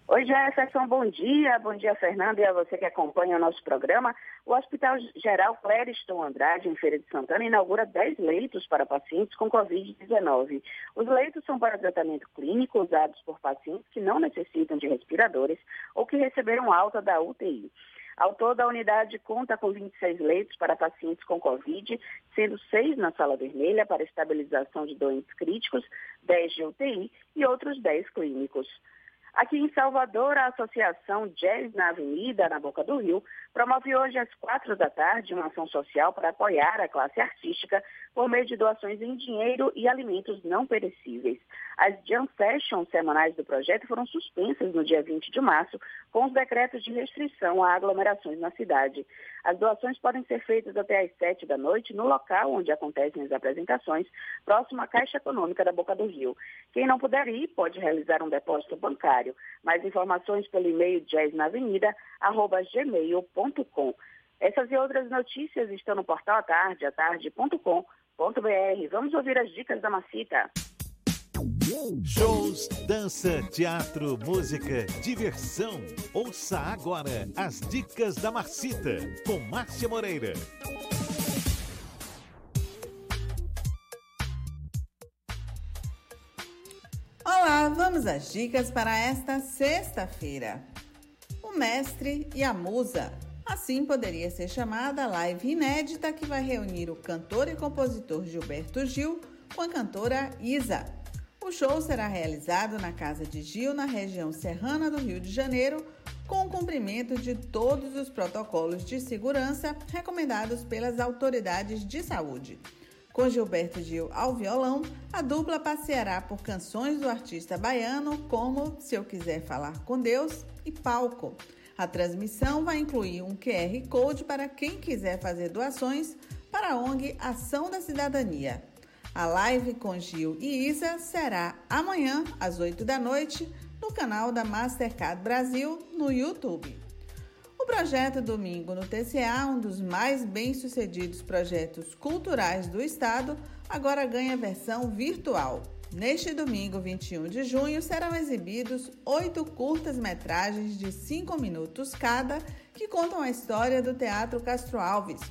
Oi, Jefferson, bom dia. Bom dia, Fernando, e a você que acompanha o nosso programa. O Hospital Geral Clériston Andrade, em Feira de Santana, inaugura 10 leitos para pacientes com Covid-19. Os leitos são para tratamento clínico usados por pacientes que não necessitam de respiradores ou que receberam alta da UTI. Ao todo, a unidade conta com 26 leitos para pacientes com Covid, sendo seis na sala vermelha para estabilização de doentes críticos, 10 de UTI e outros 10 clínicos. Aqui em Salvador, a Associação Jazz na Avenida, na Boca do Rio, promove hoje às quatro da tarde uma ação social para apoiar a classe artística por meio de doações em dinheiro e alimentos não perecíveis. As jam sessions semanais do projeto foram suspensas no dia 20 de março, com os decretos de restrição a aglomerações na cidade. As doações podem ser feitas até às sete da noite no local onde acontecem as apresentações, próximo à Caixa Econômica da Boca do Rio. Quem não puder ir pode realizar um depósito bancário. Mais informações pelo e-mail jazznavenida.gmail.com. Essas e outras notícias estão no portal atardeatarde.com.br. Vamos ouvir as dicas da Macita. Shows, dança, teatro, música, diversão. Ouça agora as dicas da Marcita com Márcia Moreira. Olá, vamos às dicas para esta sexta-feira. O mestre e a musa. Assim poderia ser chamada a live inédita que vai reunir o cantor e compositor Gilberto Gil com a cantora Isa. O show será realizado na Casa de Gil, na região serrana do Rio de Janeiro, com o cumprimento de todos os protocolos de segurança recomendados pelas autoridades de saúde. Com Gilberto Gil ao violão, a dupla passeará por canções do artista baiano como Se Eu Quiser Falar com Deus e Palco. A transmissão vai incluir um QR Code para quem quiser fazer doações para a ONG Ação da Cidadania. A live com Gil e Isa será amanhã, às 8 da noite, no canal da Mastercard Brasil no YouTube. O projeto Domingo no TCA, um dos mais bem-sucedidos projetos culturais do estado, agora ganha versão virtual. Neste domingo, 21 de junho, serão exibidos oito curtas-metragens de cinco minutos cada que contam a história do Teatro Castro Alves.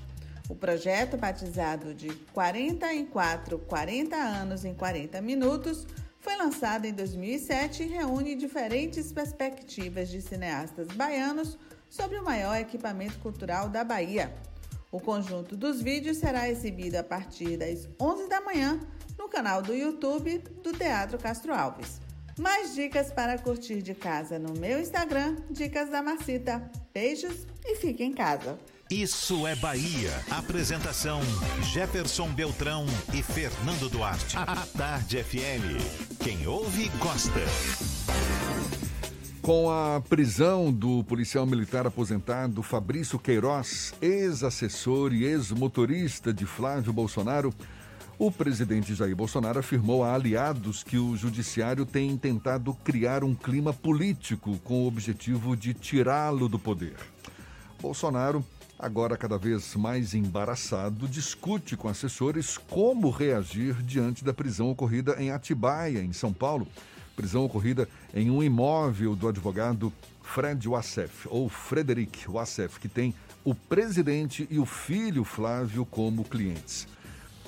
O projeto, batizado de 44 40 anos em 40 minutos, foi lançado em 2007 e reúne diferentes perspectivas de cineastas baianos sobre o maior equipamento cultural da Bahia. O conjunto dos vídeos será exibido a partir das 11 da manhã no canal do YouTube do Teatro Castro Alves. Mais dicas para curtir de casa no meu Instagram, Dicas da Marcita. Beijos e fique em casa. Isso é Bahia. Apresentação: Jefferson Beltrão e Fernando Duarte. A Tarde FM. Quem ouve, gosta. Com a prisão do policial militar aposentado Fabrício Queiroz, ex-assessor e ex-motorista de Flávio Bolsonaro, o presidente Jair Bolsonaro afirmou a aliados que o judiciário tem tentado criar um clima político com o objetivo de tirá-lo do poder. Bolsonaro, agora cada vez mais embaraçado, discute com assessores como reagir diante da prisão ocorrida em Atibaia, em São Paulo prisão ocorrida em um imóvel do advogado Fred Wassef, ou Frederic Wassef, que tem o presidente e o filho Flávio como clientes.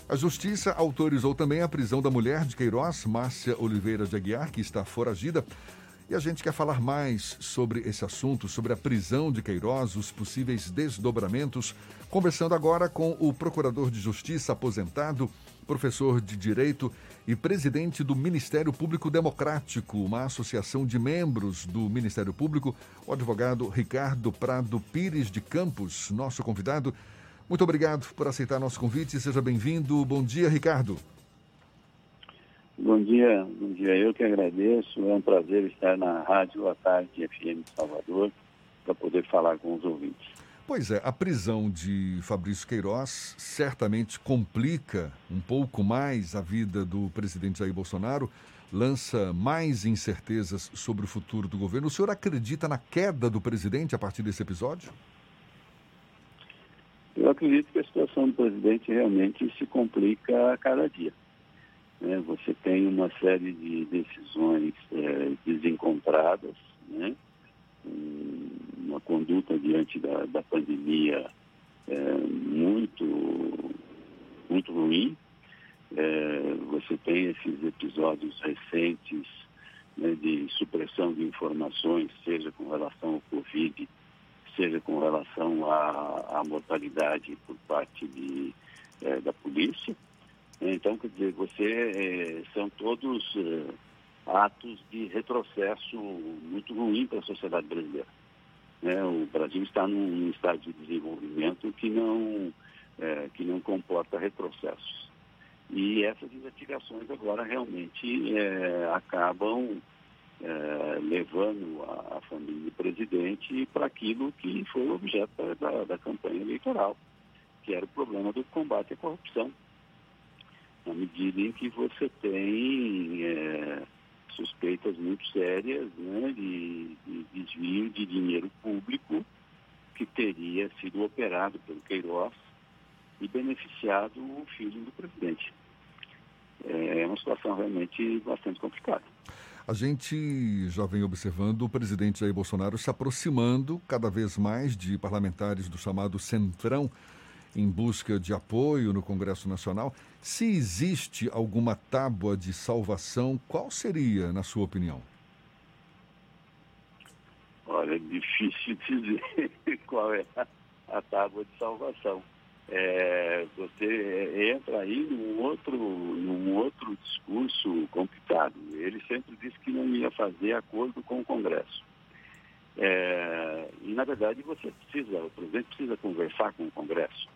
A justiça autorizou também a prisão da mulher de Queiroz, Márcia Oliveira de Aguiar, que está foragida. E a gente quer falar mais sobre esse assunto, sobre a prisão de Queiroz, os possíveis desdobramentos, conversando agora com o Procurador de Justiça aposentado, professor de Direito e presidente do Ministério Público Democrático, uma associação de membros do Ministério Público, o advogado Ricardo Prado Pires de Campos, nosso convidado. Muito obrigado por aceitar nosso convite. Seja bem-vindo. Bom dia, Ricardo. Bom dia, bom dia. Eu que agradeço. É um prazer estar na Rádio à Tarde FM Salvador para poder falar com os ouvintes. Pois é, a prisão de Fabrício Queiroz certamente complica um pouco mais a vida do presidente Jair Bolsonaro, lança mais incertezas sobre o futuro do governo. O senhor acredita na queda do presidente a partir desse episódio? Eu acredito que a situação do presidente realmente se complica a cada dia. Né? Você tem uma série de decisões é, desencontradas, né? uma conduta diante da, da pandemia é, muito, muito ruim. É, você tem esses episódios recentes né, de supressão de informações, seja com relação ao Covid, seja com relação à, à mortalidade por parte de, é, da polícia. Então, quer dizer, você, é, são todos é, atos de retrocesso muito ruim para a sociedade brasileira. Né? O Brasil está num estado de desenvolvimento que não, que não comporta retrocessos. E essas investigações agora realmente acabam é, levando a, a, família do presidente para aquilo que foi objeto da, da campanha eleitoral, que era o problema do combate à corrupção. Na medida em que você tem é, suspeitas muito sérias né, de, de desvio de dinheiro público que teria sido operado pelo Queiroz e beneficiado o filho do presidente. É uma situação realmente bastante complicada. A gente já vem observando o presidente Jair Bolsonaro se aproximando cada vez mais de parlamentares do chamado Centrão em busca de apoio no Congresso Nacional. Se existe alguma tábua de salvação, qual seria, na sua opinião? Olha, é difícil dizer qual é a, tábua de salvação. É, você entra aí num outro, num outro discurso complicado. Ele sempre disse que não ia fazer acordo com o Congresso. É, e, na verdade, você precisa, o presidente precisa conversar com o Congresso.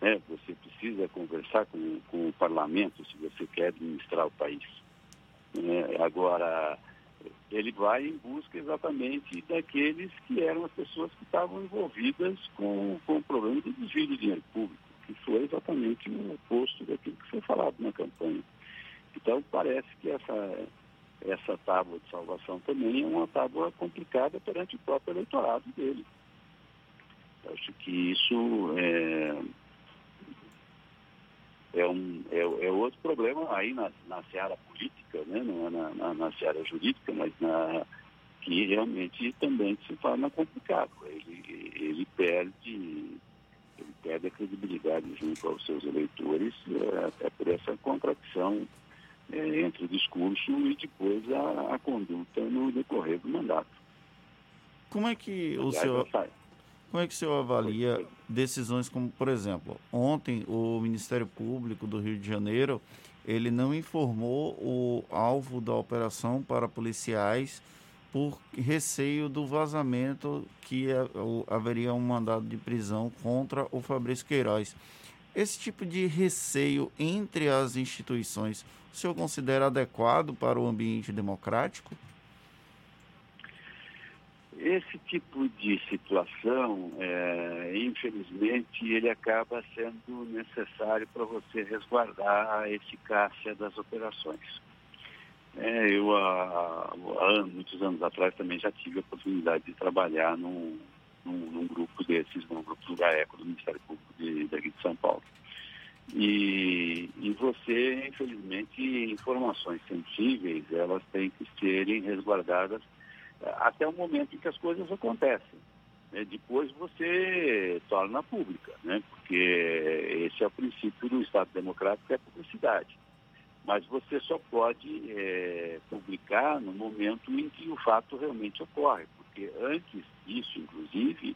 Né? Você precisa conversar com, com o parlamento se você quer administrar o país. É, agora, ele vai em busca exatamente daqueles que eram as pessoas que estavam envolvidas com, com o problema do desvio de dinheiro público, que foi exatamente o oposto daquilo que foi falado na campanha. Então, parece que essa, essa tábua de salvação também é uma tábua complicada perante o próprio eleitorado dele. Acho que isso é, é, um, é, é outro problema aí na, na seara política, né? não é na, na, na seara jurídica, mas na, que realmente também se torna complicado. Ele, ele perde ele perde a credibilidade junto aos seus eleitores, é, até por essa contradição é, entre o discurso e depois a, a, conduta no decorrer do mandato. Como é que o senhor... Como é que o senhor avalia decisões como, por exemplo, ontem o Ministério Público do Rio de Janeiro ele não informou o alvo da operação para policiais por receio do vazamento que haveria um mandado de prisão contra o Fabrício Queiroz. Esse tipo de receio entre as instituições, o senhor considera adequado para o ambiente democrático? Esse tipo de situação, é, infelizmente, ele acaba sendo necessário para você resguardar a eficácia das operações. É, eu, há, há, muitos anos atrás, também já tive a oportunidade de trabalhar num, num, num grupo desses, num grupo do GAECO, do Ministério Público de, daqui de São Paulo. E, e você, infelizmente, informações sensíveis, elas têm que serem resguardadas até o momento em que as coisas acontecem. Né? Depois você torna pública, né? porque esse é o princípio do Estado Democrático, é a publicidade. Mas você só pode é, publicar no momento em que o fato realmente ocorre, porque antes disso, inclusive,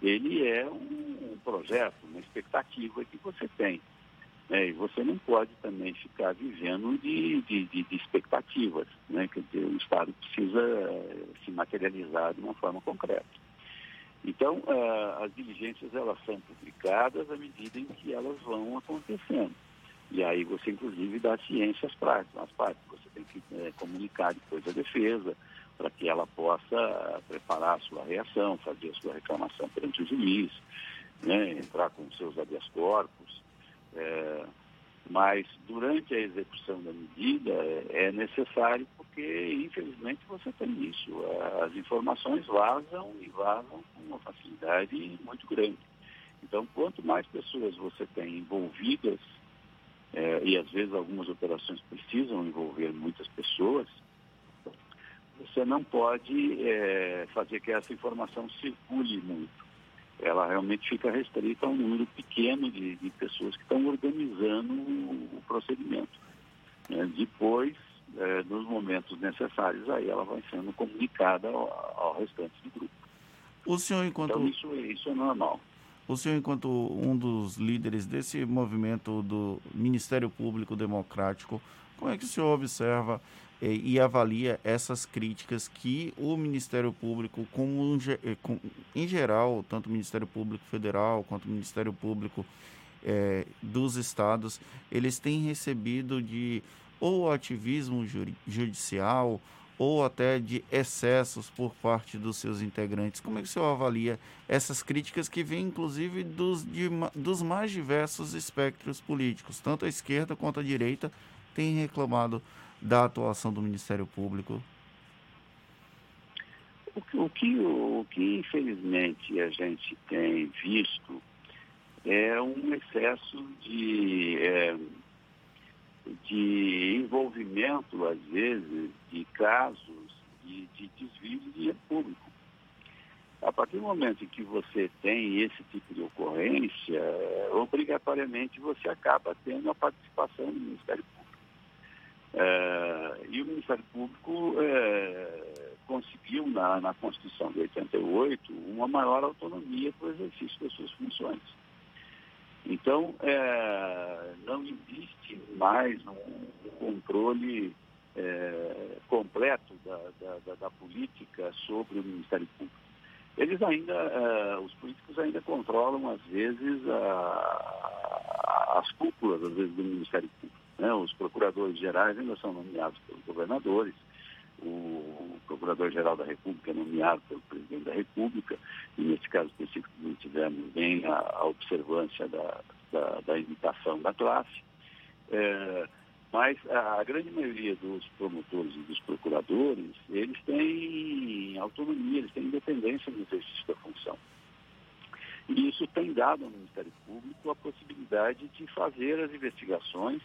ele é um, um projeto, uma expectativa que você tem. Né? E você não pode também ficar vivendo de, de, de, de expectativas. Né? Quer dizer, o Estado precisa eh, se materializar de uma forma concreta. Então, uh, as diligências elas são publicadas à medida em que elas vão acontecendo. E aí você, inclusive, dá ciência às partes. Às partes. Você tem que é, comunicar depois à defesa para que ela possa preparar a sua reação, fazer a sua reclamação perante o juiz, né? entrar com seus habeas corpus. É, mas durante a execução da medida é, é necessário porque, infelizmente, você tem isso. As informações vazam e vazam com uma facilidade muito grande. Então, quanto mais pessoas você tem envolvidas, é, e às vezes algumas operações precisam envolver muitas pessoas, você não pode é, fazer que essa informação circule muito ela realmente fica restrita a um número pequeno de, de pessoas que estão organizando o, procedimento. É, depois, é, nos momentos necessários, aí ela vai sendo comunicada ao, ao restante do grupo. O senhor, enquanto... Então, isso, isso é normal. O senhor, enquanto um dos líderes desse movimento do Ministério Público Democrático, Como é que o senhor observa eh, e avalia essas críticas que o Ministério Público, como um eh, com- em geral, tanto o Ministério Público Federal quanto o Ministério Público eh, dos estados, eles têm recebido de ou ativismo judicial ou até de excessos por parte dos seus integrantes. Como é que o senhor avalia essas críticas que vêm, inclusive, dos, de dos mais diversos espectros políticos? Tanto a esquerda quanto a direita têm reclamado da atuação do Ministério Público. O que, o que, o que, infelizmente a gente tem visto é um excesso de, é, de envolvimento, às vezes, de casos de, de desvio de dinheiro público. A partir do momento em que você tem esse tipo de ocorrência, obrigatoriamente você acaba tendo a participação do Ministério Público. É, e o Ministério Público é, conseguiu, na, na Constituição de 88, uma maior autonomia para o exercício das suas funções. Então, é, não existe mais um, controle é, completo da, da, da, política sobre o Ministério Público. Eles ainda, os políticos ainda controlam, às vezes, as cúpulas, às vezes, do Ministério Público. Né? Os procuradores gerais ainda são nomeados pelos governadores, o Procurador-Geral da República é nomeado pelo Presidente da República, e nesse caso específico tivemos bem a, a observância da, da, da imitação da classe. É, mas a, a grande maioria dos promotores e dos procuradores, eles têm autonomia, eles têm independência no exercício da função. E isso tem dado ao Ministério Público a possibilidade de fazer as investigações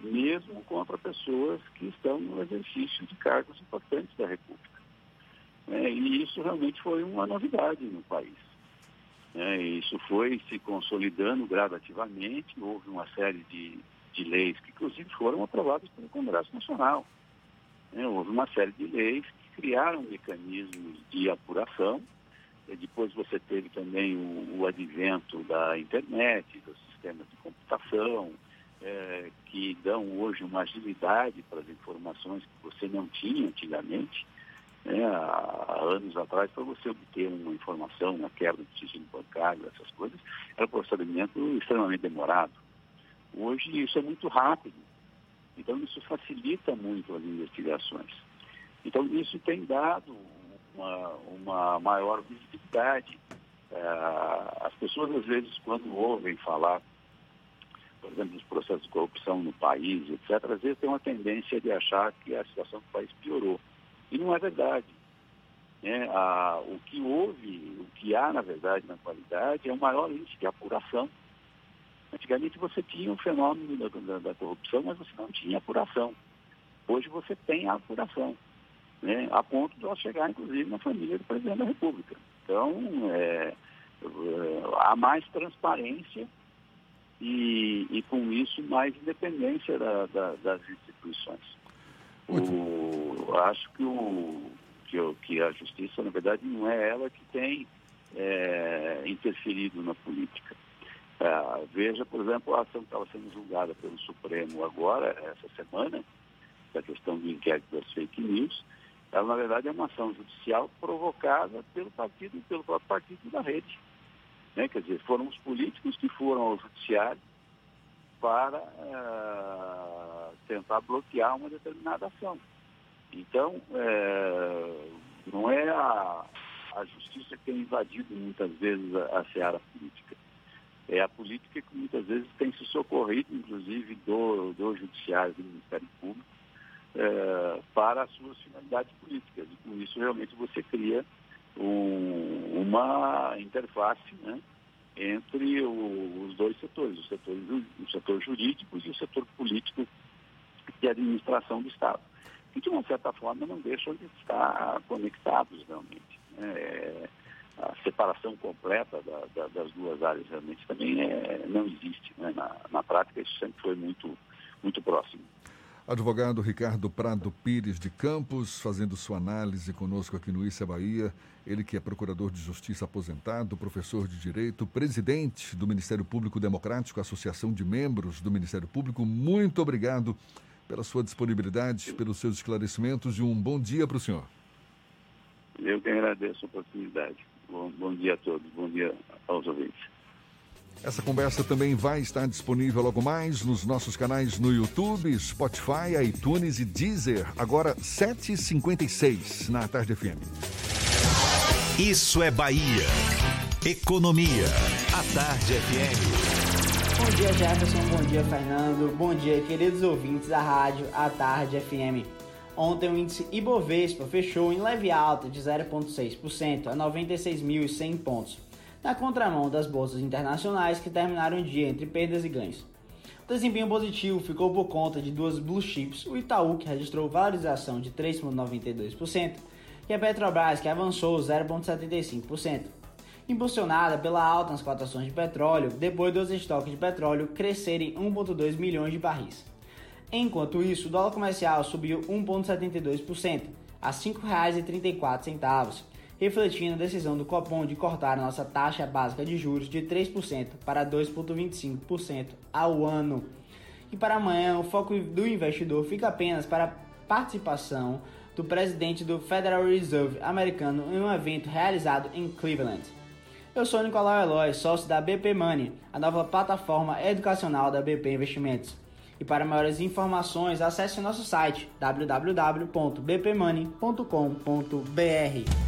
mesmo contra pessoas que estão no exercício de cargos importantes da República. É, e isso realmente foi uma novidade no país. É, isso foi se consolidando gradativamente, houve uma série de, de leis que, inclusive, foram aprovadas pelo Congresso Nacional. É, houve uma série de leis que criaram mecanismos de apuração. E depois você teve também o, o advento da internet, dos sistemas de computação, é, que dão hoje uma agilidade para as informações que você não tinha antigamente. né, há, anos atrás, para você obter uma informação, uma quebra de sigilo bancário, essas coisas, era um procedimento extremamente demorado. Hoje isso é muito rápido. Então isso facilita muito as investigações. Então isso tem dado uma, uma maior visibilidade. Ah, as pessoas às vezes quando ouvem falar por exemplo, dos processos de corrupção no país, etc., às vezes tem uma tendência de achar que a situação do país piorou. E não é verdade. Né? Ah, o que houve, o que há, na verdade, na qualidade, é um maior índice de apuração. Antigamente você tinha um fenômeno da, da, da corrupção, mas você não tinha apuração. Hoje você tem a apuração, né? a ponto de ela chegar, inclusive, na família do presidente da República. Então, é, é, há mais transparência e, e, com isso mais independência da, da, das instituições. O, acho que, o, que, o, que a justiça, na verdade, não é ela que tem é, interferido na política. É, veja, por exemplo, a ação que estava sendo julgada pelo Supremo agora, essa semana, da questão do inquérito das fake news, ela, na verdade, é uma ação judicial provocada pelo partido, pelo próprio partido da rede. Né? Quer dizer, foram os políticos que foram ao judiciário para uh, tentar bloquear uma determinada ação. Então, é, não é a, a, justiça que tem invadido muitas vezes a, a seara política. É a política que muitas vezes tem se socorrido, inclusive, do, do judiciário, do Ministério Público, é, para as suas finalidades políticas. E com isso, realmente, você cria um, uma interface né, entre o, os dois setores, o setor, o setor jurídico e o setor político de administração do Estado. Que, de uma certa forma, não deixam de estar conectados realmente. É, a separação completa da, da, das duas áreas realmente também é, não existe. Né? Na, na prática, isso sempre foi muito, muito próximo. Advogado Ricardo Prado Pires de Campos, fazendo sua análise conosco aqui no Issa Bahia. Ele que é procurador de justiça aposentado, professor de direito, presidente do Ministério Público Democrático, Associação de Membros do Ministério Público. Muito obrigado pela sua disponibilidade, pelos seus esclarecimentos e um bom dia para o senhor. Eu que agradeço a oportunidade. Bom, bom dia a todos, bom dia aos ouvintes. Essa conversa também vai estar disponível logo mais nos nossos canais no YouTube, Spotify, iTunes e Deezer. Agora 7h56 na Tarde FM. Isso é Bahia. Economia. A Tarde FM. Bom dia, Jefferson. Bom dia, Fernando. Bom dia, queridos ouvintes da rádio A Tarde FM. Ontem o índice Ibovespa fechou em leve alta de 0,6% a 96.100 pontos na contramão das bolsas internacionais que terminaram o dia entre perdas e ganhos. O desempenho positivo ficou por conta de duas blue chips, o Itaú, que registrou valorização de 3,92%, e a Petrobras, que avançou 0,75%, impulsionada pela alta nas cotações de petróleo, depois dos estoques de petróleo crescerem 1,2 milhões de barris. Enquanto isso, o dólar comercial subiu 1,72%, a R$ 5,34 refletindo a decisão do Copom de cortar a nossa taxa básica de juros de 3% para 2,25% ao ano. E para amanhã, o foco do investidor fica apenas para a participação do presidente do Federal Reserve americano em um evento realizado em Cleveland. Eu sou Nicolau Eloy, sócio da BP Money, a nova plataforma educacional da BP Investimentos. E para maiores informações, acesse nosso site www.bpmoney.com.br.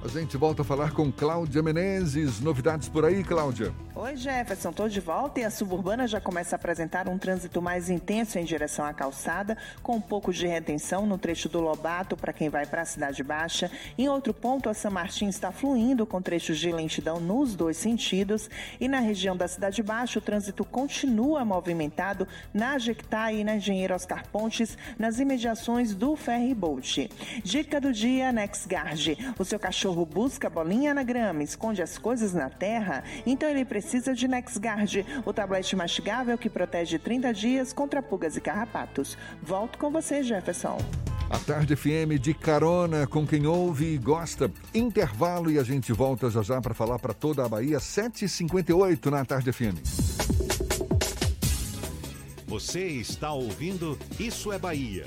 A gente volta a falar com Cláudia Menezes. Novidades por aí, Cláudia? Oi, Jefferson, tô de volta e a suburbana já começa a apresentar um trânsito mais intenso em direção à calçada, com um pouco de retenção no trecho do Lobato para quem vai para a Cidade Baixa. Em outro ponto, a São Martins está fluindo com trechos de lentidão nos dois sentidos. E na região da Cidade Baixa, o trânsito continua movimentado na Jequitá e na Engenheiro Oscar Pontes, nas imediações do Ferry Boat. Dica do dia, NexGuard. O seu cachorro busca bolinha na grama, esconde as coisas na terra, então ele precisa precisa de NexGuard, o tablete mastigável que protege 30 dias contra pulgas e carrapatos. Volto com você, Jefferson. A Tarde FM de carona com quem ouve e gosta. Intervalo e a gente volta já já para falar para toda a Bahia, 7h58 na Tarde FM. Você está ouvindo Isso é Bahia.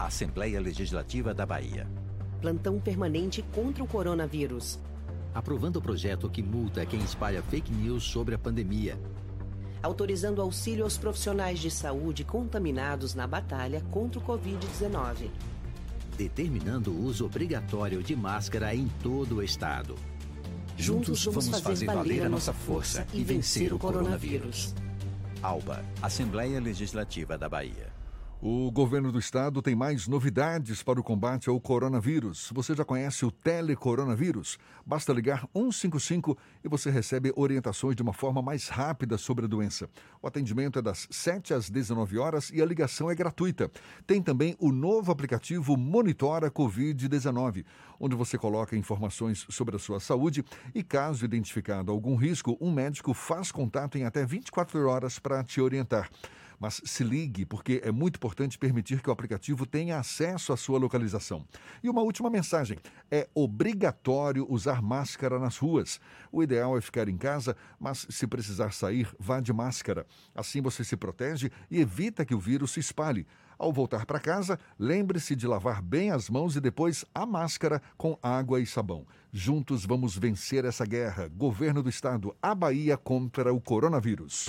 Assembleia Legislativa da Bahia. Plantão permanente contra o coronavírus. Aprovando o projeto que multa quem espalha fake news sobre a pandemia. Autorizando auxílio aos profissionais de saúde contaminados na batalha contra o Covid-19. Determinando o uso obrigatório de máscara em todo o estado. Juntos, vamos, vamos fazer, fazer valer a nossa força e vencer o coronavírus. ALBA, Assembleia Legislativa da Bahia. O governo do estado tem mais novidades para o combate ao coronavírus. Você já conhece o telecoronavírus? Basta ligar 155 e você recebe orientações de uma forma mais rápida sobre a doença. O atendimento é das 7 às 19 horas e a ligação é gratuita. Tem também o novo aplicativo Monitora Covid-19, onde você coloca informações sobre a sua saúde e, caso identificado algum risco, um médico faz contato em até 24 horas para te orientar. Mas se ligue, porque é muito importante permitir que o aplicativo tenha acesso à sua localização. E uma última mensagem: é obrigatório usar máscara nas ruas. O ideal é ficar em casa, mas se precisar sair, vá de máscara. Assim você se protege e evita que o vírus se espalhe. Ao voltar para casa, lembre-se de lavar bem as mãos e depois a máscara com água e sabão. Juntos vamos vencer essa guerra. Governo do Estado, a Bahia contra o coronavírus.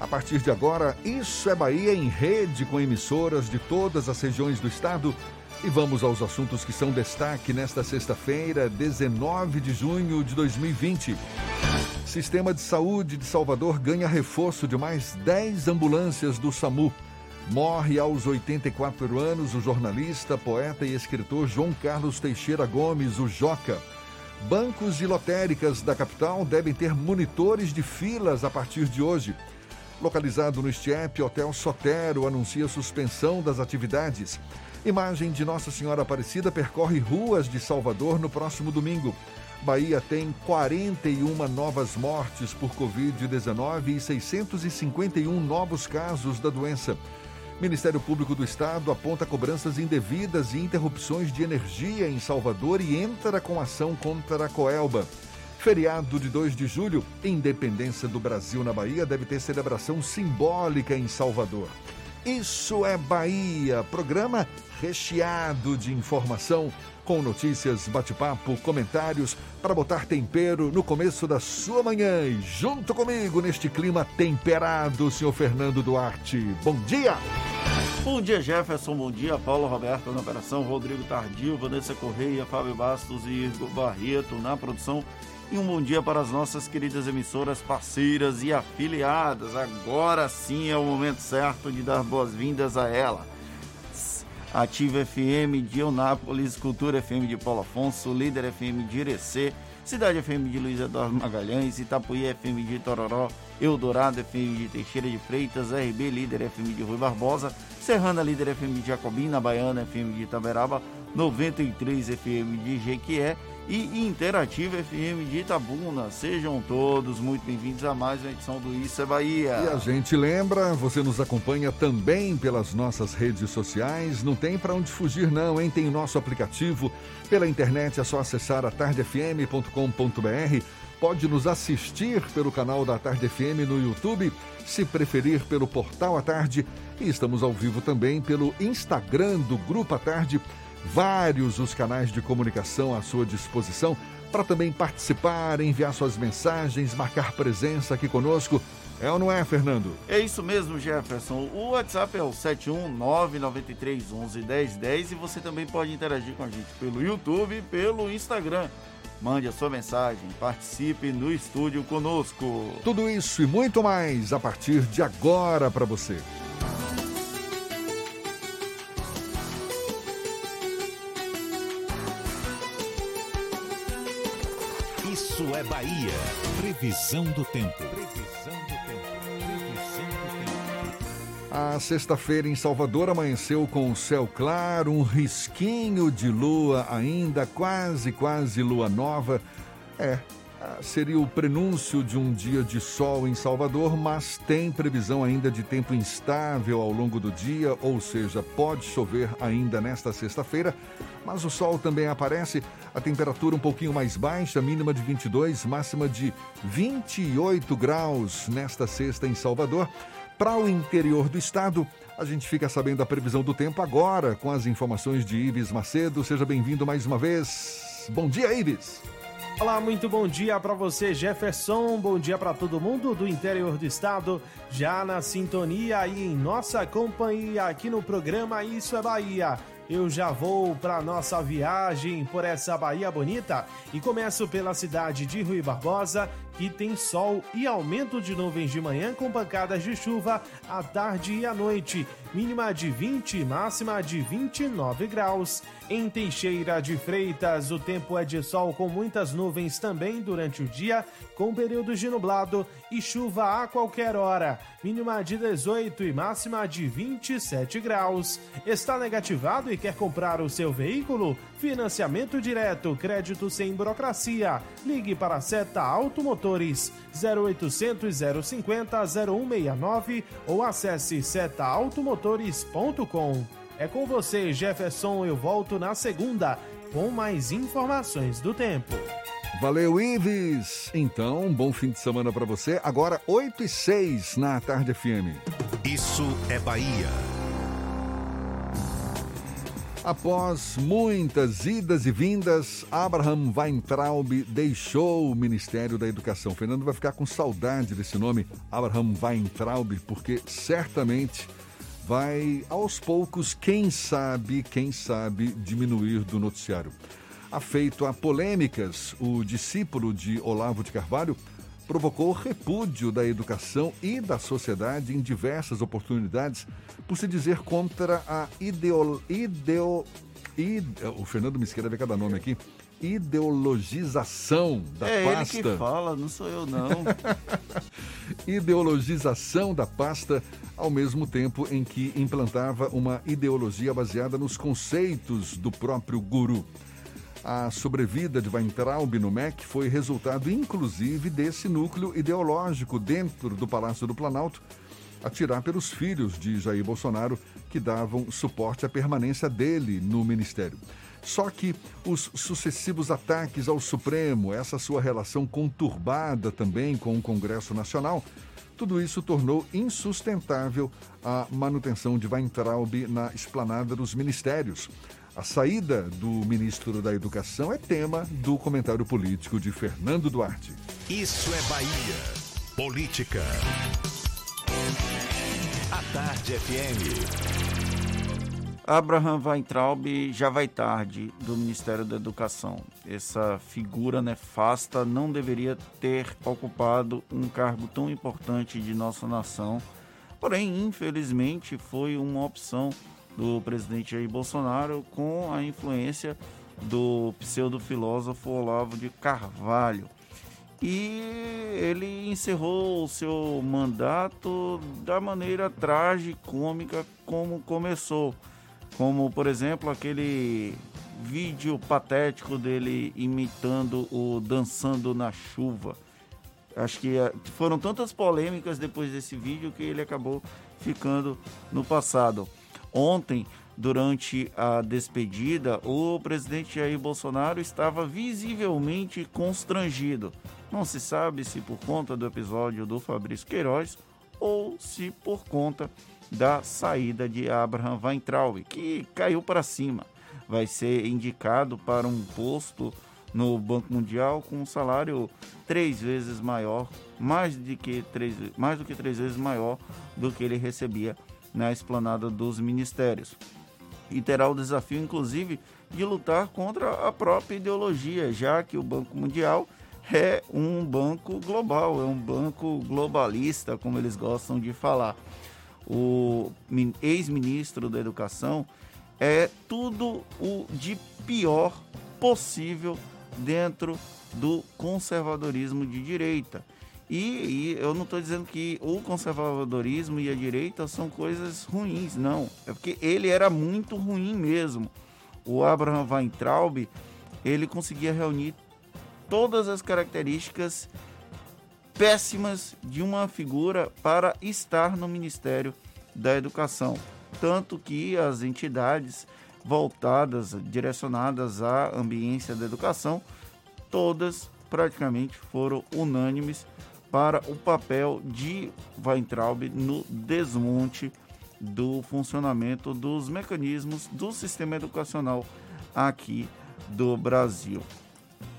A partir de agora, Isso é Bahia em rede com emissoras de todas as regiões do estado. E vamos aos assuntos que são destaque nesta sexta-feira, 19 de junho de 2020. Sistema de Saúde de Salvador ganha reforço de mais 10 ambulâncias do SAMU. Morre aos 84 anos o jornalista, poeta e escritor João Carlos Teixeira Gomes, o Joca. Bancos e lotéricas da capital devem ter monitores de filas a partir de hoje. Localizado no Estiep, Hotel Sotero anuncia suspensão das atividades. Imagem de Nossa Senhora Aparecida percorre ruas de Salvador no próximo domingo. Bahia tem 41 novas mortes por Covid-19 e 651 novos casos da doença. Ministério Público do Estado aponta cobranças indevidas e interrupções de energia em Salvador e entra com ação contra a Coelba. Feriado de 2 de julho, Independência do Brasil na Bahia deve ter celebração simbólica em Salvador. Isso é Bahia, programa recheado de informação, com notícias, bate-papo, comentários, para botar tempero no começo da sua manhã. E junto comigo neste clima temperado, senhor Fernando Duarte. Bom dia! Bom dia, Jefferson. Bom dia, Paulo Roberto na operação, Rodrigo Tardio, Vanessa Correia, Fábio Bastos e Igor Barreto na produção. E um bom dia para as nossas queridas emissoras parceiras e afiliadas. Agora sim é o momento certo de dar boas-vindas a ela. Ativa FM de Eunápolis, Cultura FM de Paulo Afonso, Líder FM de Irecê, Cidade FM de Luiz Eduardo Magalhães, Itapuí FM de Tororó, Eldorado FM de Teixeira de Freitas, RB Líder FM de Rui Barbosa, Serrana Líder FM de Jacobina, Baiana FM de Itaberaba, 93 FM de Jequié e Interativa FM de Itabuna. Sejam todos muito bem-vindos a mais uma edição do Isso é Bahia. E a gente lembra, você nos acompanha também pelas nossas redes sociais. Não tem para onde fugir, não, hein? Tem o nosso aplicativo. Pela internet é só acessar atardefm.com.br. Pode nos assistir pelo canal da Tarde FM no YouTube, se preferir pelo Portal à Tarde. E estamos ao vivo também pelo Instagram do Grupo à Tarde vários os canais de comunicação à sua disposição para também participar, enviar suas mensagens, marcar presença aqui conosco. É ou não é, Fernando? É isso mesmo, Jefferson. O WhatsApp é o 71993111010 e você também pode interagir com a gente pelo YouTube e pelo Instagram. Mande a sua mensagem, participe no estúdio conosco. Tudo isso e muito mais a partir de agora para você. Isso é Bahia. Previsão do tempo. Previsão do tempo. Previsão do tempo. A sexta-feira em Salvador amanheceu com o céu claro, um risquinho de lua ainda, quase, quase lua nova. É, seria o prenúncio de um dia de sol em Salvador, mas tem previsão ainda de tempo instável ao longo do dia, ou seja, pode chover ainda nesta sexta-feira, mas o sol também aparece, a temperatura um pouquinho mais baixa, mínima de 22, máxima de 28 graus nesta sexta em Salvador. Para o interior do estado, a gente fica sabendo a previsão do tempo agora com as informações de Ives Macedo. Seja bem-vindo mais uma vez. Bom dia, Ives. Olá, muito bom dia para você, Jefferson. Bom dia para todo mundo do interior do estado, já na sintonia e em nossa companhia aqui no programa Isso é Bahia. Eu já vou para nossa viagem por essa Bahia bonita e começo pela cidade de Rui Barbosa, que tem sol e aumento de nuvens de manhã com pancadas de chuva à tarde e à noite. Mínima de 20, máxima de 29 graus. Em Teixeira de Freitas, o tempo é de sol com muitas nuvens também durante o dia, com períodos de nublado e chuva a qualquer hora. Mínima de 18 e máxima de 27 graus. Está negativado e quer comprar o seu veículo? Financiamento direto, crédito sem burocracia. Ligue para a Seta Automotores 0800 050 0169 ou acesse setaautomotores.com. É com você, Jefferson. Eu volto na segunda com mais informações do tempo. Valeu, Ives! Então, um bom fim de semana para você. Agora, 8 e 6 na Tarde FM. Isso é Bahia. Após muitas idas e vindas, Abraham Weintraub deixou o Ministério da Educação. Fernando vai ficar com saudade desse nome, Abraham Weintraub, porque certamente vai aos poucos, quem sabe, quem sabe, diminuir do noticiário. Afeito a polêmicas, o discípulo de Olavo de Carvalho provocou repúdio da educação e da sociedade em diversas oportunidades por se dizer contra a ideo, ideo, ide, o Fernando me escreve cada nome aqui ideologização da é pasta. ele que fala, não sou eu não. ideologização da pasta, ao mesmo tempo em que implantava uma ideologia baseada nos conceitos do próprio guru. A sobrevida de Weintraub no MEC foi resultado, inclusive, desse núcleo ideológico dentro do Palácio do Planalto, a tirar pelos filhos de Jair Bolsonaro, que davam suporte à permanência dele no ministério. Só que os sucessivos ataques ao Supremo, essa sua relação conturbada também com o Congresso Nacional, tudo isso tornou insustentável a manutenção de Weintraub na esplanada dos ministérios. A saída do ministro da Educação é tema do comentário político de Fernando Duarte. Isso é Bahia. Política. A Tarde FM. Abraham Weintraub já vai tarde do Ministério da Educação. Essa figura nefasta não deveria ter ocupado um cargo tão importante de nossa nação. Porém, infelizmente, foi uma opção do presidente Jair Bolsonaro com a influência do pseudo-filósofo Olavo de Carvalho. E ele encerrou o seu mandato da maneira tragicômica como começou como por exemplo aquele vídeo patético dele imitando o Dançando na Chuva. Acho que eh, foram tantas polêmicas depois desse vídeo que ele acabou ficando no passado. Ontem, durante a despedida, o presidente Jair Bolsonaro estava visivelmente constrangido. Não se sabe se por conta do episódio do Fabrício Queiroz ou se por conta da saída de Abraham Weintraub, que caiu para cima. Vai ser indicado para um posto no Banco Mundial com um salário três vezes maior, mais, de que três, mais do que três vezes maior do que ele recebia na esplanada dos ministérios. E terá o desafio, inclusive, de lutar contra a própria ideologia, já que o Banco Mundial é um banco global, é um banco globalista, como eles gostam de falar o ex-ministro da Educação, é tudo o de pior possível dentro do conservadorismo de direita. E, e eu não estou dizendo que o conservadorismo e a direita são coisas ruins, não. É porque ele era muito ruim mesmo. O Abraham Weintraub, ele conseguia reunir todas as características péssimas de uma figura para estar no Ministério da Educação. Tanto que as entidades voltadas, direcionadas à ambiência da educação, todas praticamente foram unânimes para o papel de Weintraub no desmonte do funcionamento dos mecanismos do sistema educacional aqui do Brasil.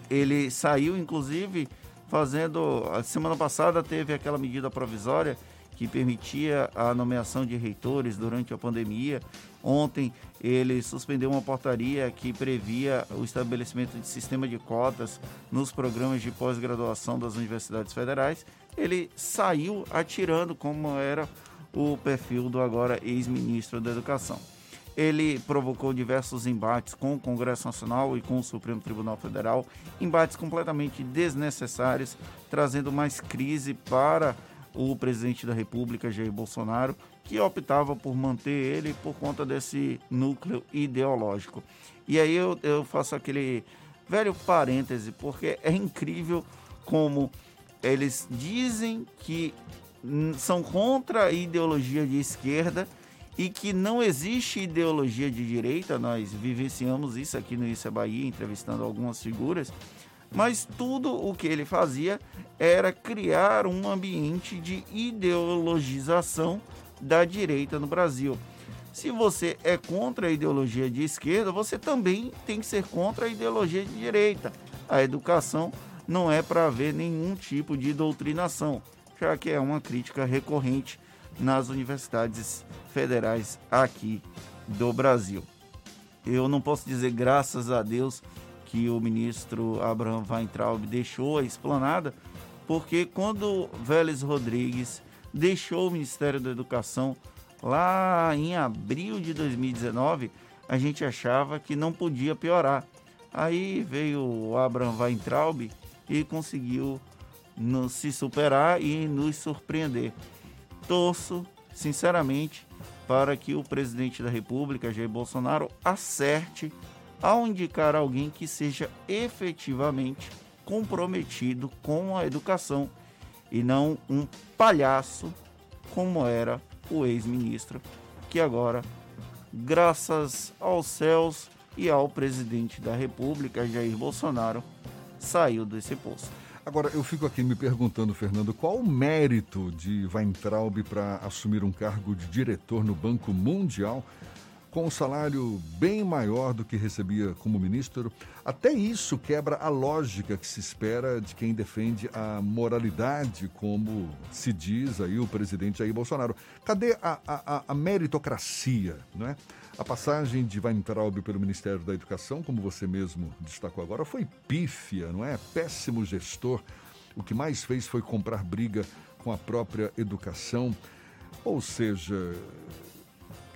Ele saiu, inclusive, fazendo. A semana passada teve aquela medida provisória que permitia a nomeação de reitores durante a pandemia. Ontem ele suspendeu uma portaria que previa o estabelecimento de sistema de cotas nos programas de pós-graduação das universidades federais. Ele saiu atirando como era o perfil do agora ex-ministro da Educação. Ele provocou diversos embates com o Congresso Nacional e com o Supremo Tribunal Federal, embates completamente desnecessários, trazendo mais crise para o presidente da República, Jair Bolsonaro, que optava por manter ele por conta desse núcleo ideológico. E aí eu, eu faço aquele velho parêntese, porque é incrível como eles dizem que são contra a ideologia de esquerda e que não existe ideologia de direita. Nós vivenciamos isso aqui no Isso é Bahia, entrevistando algumas figuras. Mas tudo o que ele fazia era criar um ambiente de ideologização da direita no Brasil. Se você é contra a ideologia de esquerda, você também tem que ser contra a ideologia de direita. A educação não é para haver nenhum tipo de doutrinação, já que é uma crítica recorrente nas universidades federais aqui do Brasil. Eu não posso dizer graças a Deus que o ministro Abraham Weintraub deixou a esplanada, porque quando Vélez Rodrigues deixou o Ministério da Educação lá em abril de 2019, a gente achava que não podia piorar. Aí veio o Abraham Weintraub e conseguiu nos, se superar e nos surpreender. Torço, sinceramente, para que o presidente da República, Jair Bolsonaro, acerte ao indicar alguém que seja efetivamente comprometido com a educação e não um palhaço como era o ex-ministro, que agora, graças aos céus e ao presidente da República, Jair Bolsonaro, saiu desse posto. Agora, eu fico aqui me perguntando, Fernando, qual o mérito de Weintraub para assumir um cargo de diretor no Banco Mundial com um salário bem maior do que recebia como ministro? Até isso quebra a lógica que se espera de quem defende a moralidade, como se diz aí o presidente Jair Bolsonaro. Cadê a, a, a meritocracia, não é? A passagem de Weintraub pelo Ministério da Educação, como você mesmo destacou agora, foi pífia, não é? Péssimo gestor. O que mais fez foi comprar briga com a própria educação. Ou seja,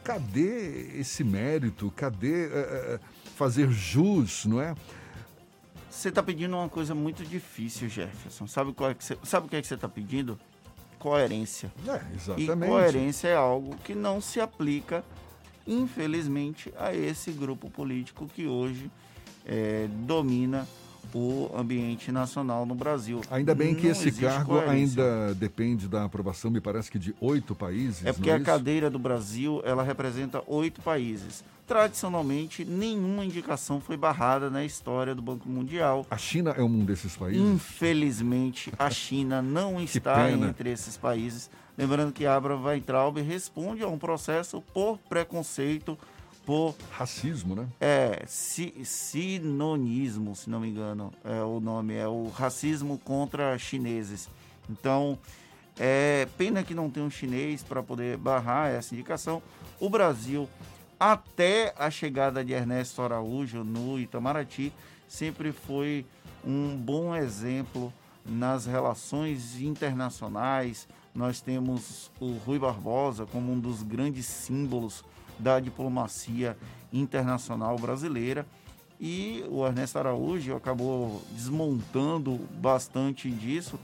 cadê esse mérito? Cadê é, fazer jus, não é? Você está pedindo uma coisa muito difícil, Jefferson. Sabe, qual é que você, sabe o que, é que você está pedindo? Coerência. É, exatamente. E coerência é algo que não se aplica infelizmente, a esse grupo político que hoje é, domina o ambiente nacional no Brasil. Ainda bem que Não esse cargo coerência. ainda depende da aprovação, me parece que de oito países. É porque não a cadeira do Brasil ela representa oito países. Tradicionalmente, nenhuma indicação foi barrada na história do Banco Mundial. A China é um desses países? Infelizmente, a China não está pena. entre esses países. Lembrando que Abraham Weintraub responde a um processo por preconceito, por racismo, né? É, si, sinonismo, se não me engano, é o nome é o racismo contra chineses. Então, é pena que não tem um chinês para poder barrar essa indicação. O Brasil, até a chegada de Ernesto Araújo no Itamaraty, sempre foi um bom exemplo nas relações internacionais. Nós temos o Rui Barbosa como um dos grandes símbolos da diplomacia internacional brasileira. E o Ernesto Araújo acabou desmontando bastante disso.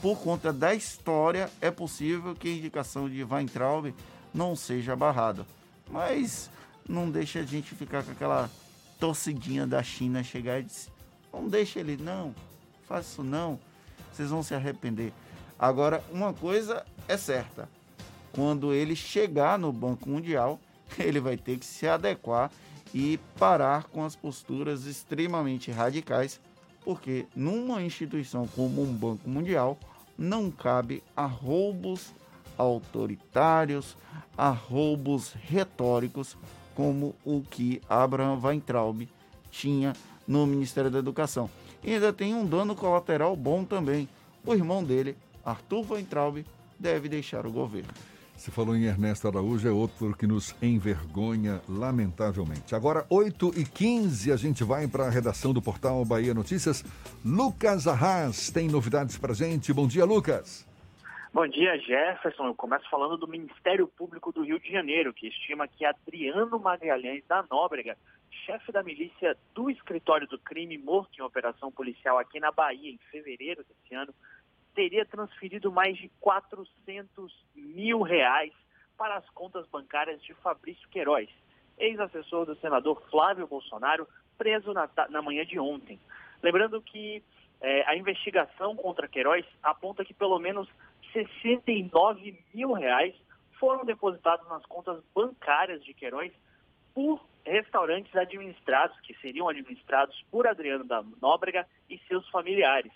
Por conta da história, é possível que a indicação de Weintraub não seja barrada. Mas não deixa a gente ficar com aquela torcidinha da China chegar e dizer: não deixa ele, não, faça isso não, vocês vão se arrepender. Agora, uma coisa é certa: quando ele chegar no Banco Mundial, ele vai ter que se adequar e parar com as posturas extremamente radicais, porque numa instituição como um Banco Mundial não cabe a roubos autoritários, a roubos retóricos, como o que Abraham Weintraub tinha no Ministério da Educação. E ainda tem um dano colateral bom também. O irmão dele, Arthur Weintraub, deve deixar o governo. Se falou em Ernesto Araújo, é outro que nos envergonha, lamentavelmente. Agora, 8 e 15 a gente vai para a redação do portal Bahia Notícias. Lucas Arras tem novidades para gente. Bom dia, Lucas. Bom dia, Jefferson. Eu começo falando do Ministério Público do Rio de Janeiro, que estima que Adriano Magalhães da Nóbrega, chefe da milícia do escritório do crime morto em operação policial aqui na Bahia em fevereiro desse ano, teria transferido mais de 400 mil reais para as contas bancárias de Fabrício Queiroz, ex-assessor do senador Flávio Bolsonaro, preso na, na manhã de ontem. Lembrando que eh, a investigação contra Queiroz aponta que pelo menos 69 mil reais foram depositados nas contas bancárias de Queiroz por restaurantes administrados, que seriam administrados por Adriano da Nóbrega e seus familiares.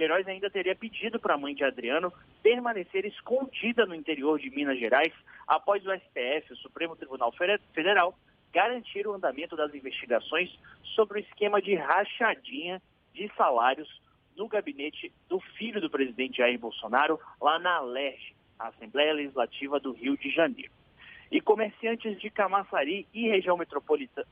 Queiroz ainda teria pedido para a mãe de Adriano permanecer escondida no interior de Minas Gerais após o STF, o Supremo Tribunal Federal, garantir o andamento das investigações sobre o esquema de rachadinha de salários no gabinete do filho do presidente Jair Bolsonaro, lá na ALERJ, a Assembleia Legislativa do Rio de Janeiro. E comerciantes de Camaçari e região metropolitana,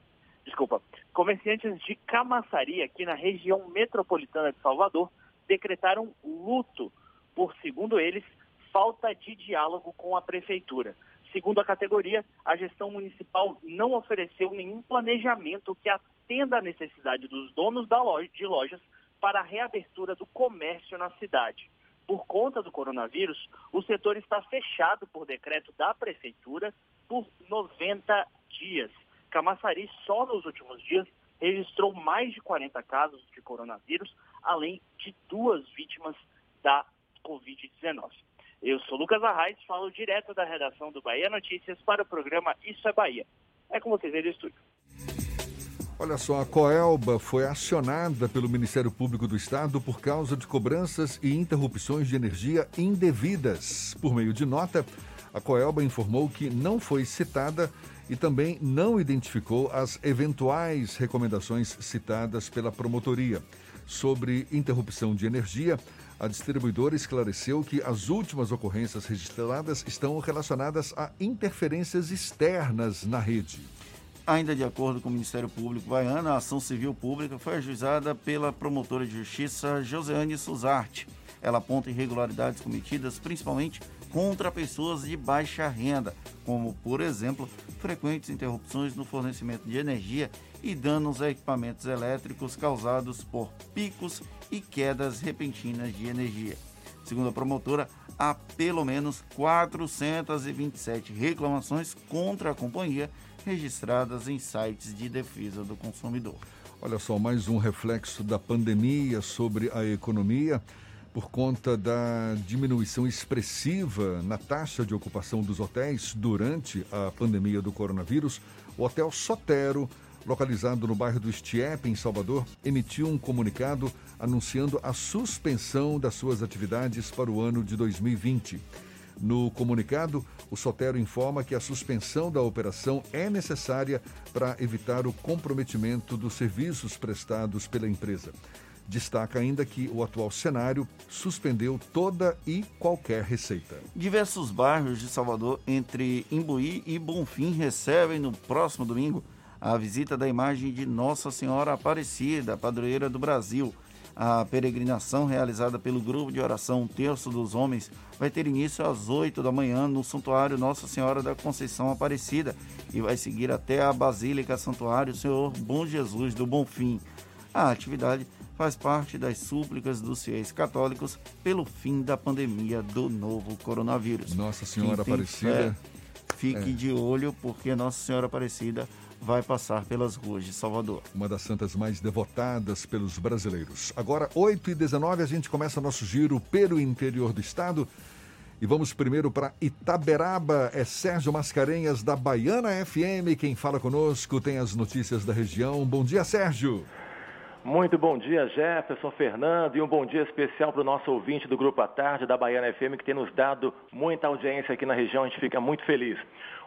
desculpa, comerciantes de Camaçari, aqui na região metropolitana de Salvador, decretaram luto por, segundo eles, falta de diálogo com a prefeitura. Segundo a categoria, a gestão municipal não ofereceu nenhum planejamento que atenda à necessidade dos donos loja, de lojas para a reabertura do comércio na cidade. Por conta do coronavírus, o setor está fechado por decreto da prefeitura por 90 dias. Camaçari, só nos últimos dias, registrou mais de 40 casos de coronavírus, além de duas vítimas da Covid-19. Eu sou Lucas Arraes, falo direto da redação do Bahia Notícias para o programa Isso é Bahia. É com vocês aí do estúdio. Olha só, a Coelba foi acionada pelo Ministério Público do Estado por causa de cobranças e interrupções de energia indevidas. Por meio de nota, a Coelba informou que não foi citada e também não identificou as eventuais recomendações citadas pela promotoria. Sobre interrupção de energia, a distribuidora esclareceu que as últimas ocorrências registradas estão relacionadas a interferências externas na rede. Ainda de acordo com o Ministério Público baiano, a ação civil pública foi ajuizada pela promotora de justiça Joseane Suzarte. Ela aponta irregularidades cometidas principalmente contra pessoas de baixa renda, como, por exemplo, frequentes interrupções no fornecimento de energia e danos a equipamentos elétricos causados por picos e quedas repentinas de energia. Segundo a promotora, há pelo menos 427 reclamações contra a companhia registradas em sites de defesa do consumidor. Olha só, mais um reflexo da pandemia sobre a economia. Por conta da diminuição expressiva na taxa de ocupação dos hotéis durante a pandemia do coronavírus, o Hotel Sotero, localizado no bairro do Estiepe, em Salvador, emitiu um comunicado anunciando a suspensão das suas atividades para o ano de 2020. No comunicado, o Sotero informa que a suspensão da operação é necessária para evitar o comprometimento dos serviços prestados pela empresa. Destaca ainda que o atual cenário suspendeu toda e qualquer receita. Diversos bairros de Salvador, entre Imbuí e Bonfim, recebem no próximo domingo a visita da imagem de Nossa Senhora Aparecida, padroeira do Brasil. A peregrinação realizada pelo grupo de oração Terço dos Homens vai ter início às 8 da manhã no Santuário Nossa Senhora da Conceição Aparecida e vai seguir até a Basílica Santuário Senhor Bom Jesus do Bonfim. A atividade faz parte das súplicas dos fiéis católicos pelo fim da pandemia do novo coronavírus. Nossa Senhora Aparecida. Fé, fique é. de olho, porque Nossa Senhora Aparecida vai passar pelas ruas de Salvador. Uma das santas mais devotadas pelos brasileiros. Agora, 8 e 19 a gente começa nosso giro pelo interior do estado. E vamos primeiro para Itaberaba. É Sérgio Mascarenhas, da Baiana FM. Quem fala conosco tem as notícias da região. Bom dia, Sérgio. Muito bom dia, Jefferson, Fernando, e um bom dia especial para o nosso ouvinte do Grupo à Tarde da Baiana FM, que tem nos dado muita audiência aqui na região, a gente fica muito feliz.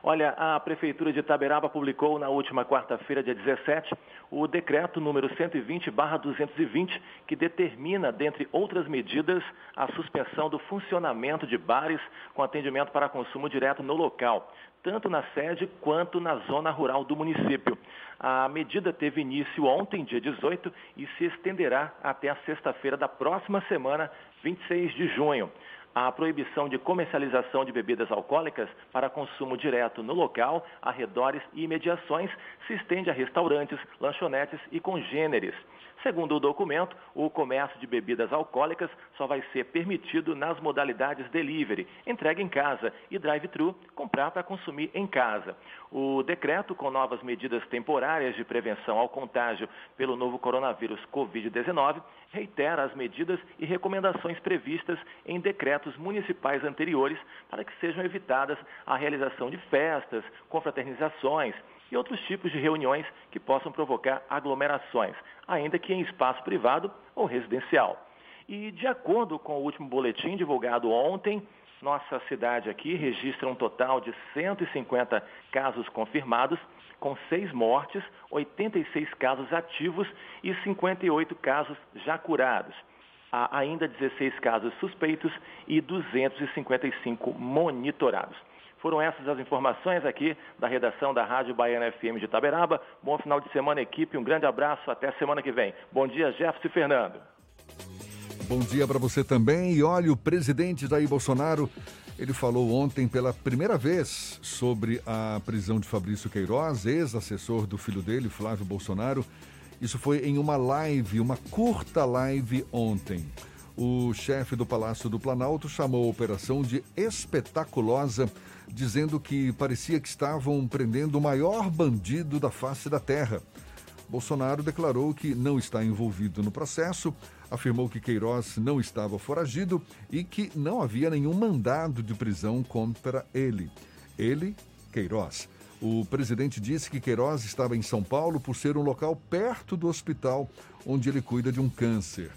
Olha, a Prefeitura de Itaberaba publicou na última quarta-feira, dia 17, o decreto número 120-220, que determina, dentre outras medidas, a suspensão do funcionamento de bares com atendimento para consumo direto no local, tanto na sede quanto na zona rural do município. A medida teve início ontem, dia 18, e se estenderá até a sexta-feira da próxima semana, 26 de junho. A proibição de comercialização de bebidas alcoólicas para consumo direto no local, arredores e imediações se estende a restaurantes, lanchonetes e congêneres. Segundo o documento, o comércio de bebidas alcoólicas só vai ser permitido nas modalidades delivery, entrega em casa e drive-thru, comprar para consumir em casa. O decreto, com novas medidas temporárias de prevenção ao contágio pelo novo coronavírus Covid-19, reitera as medidas e recomendações previstas em decretos municipais anteriores para que sejam evitadas a realização de festas, confraternizações, e outros tipos de reuniões que possam provocar aglomerações, ainda que em espaço privado ou residencial. E de acordo com o último boletim divulgado ontem, nossa cidade aqui registra um total de 150 casos confirmados, com seis mortes, 86 casos ativos e 58 casos já curados. Há ainda 16 casos suspeitos e 255 monitorados. Foram essas as informações aqui da redação da Rádio Baiana FM de Itaberaba. Bom final de semana, equipe. Um grande abraço. Até semana que vem. Bom dia, Jefferson e Fernando. Bom dia para você também. E olha, o presidente Jair Bolsonaro, ele falou ontem pela primeira vez sobre a prisão de Fabrício Queiroz, ex-assessor do filho dele, Flávio Bolsonaro. Isso foi em uma live, uma curta live ontem. O chefe do Palácio do Planalto chamou a operação de espetaculosa dizendo que parecia que estavam prendendo o maior bandido da face da terra. Bolsonaro declarou que não está envolvido no processo, afirmou que Queiroz não estava foragido e que não havia nenhum mandado de prisão contra ele. Ele, Queiroz. O presidente disse que Queiroz estava em São Paulo por ser um local perto do hospital onde ele cuida de um câncer.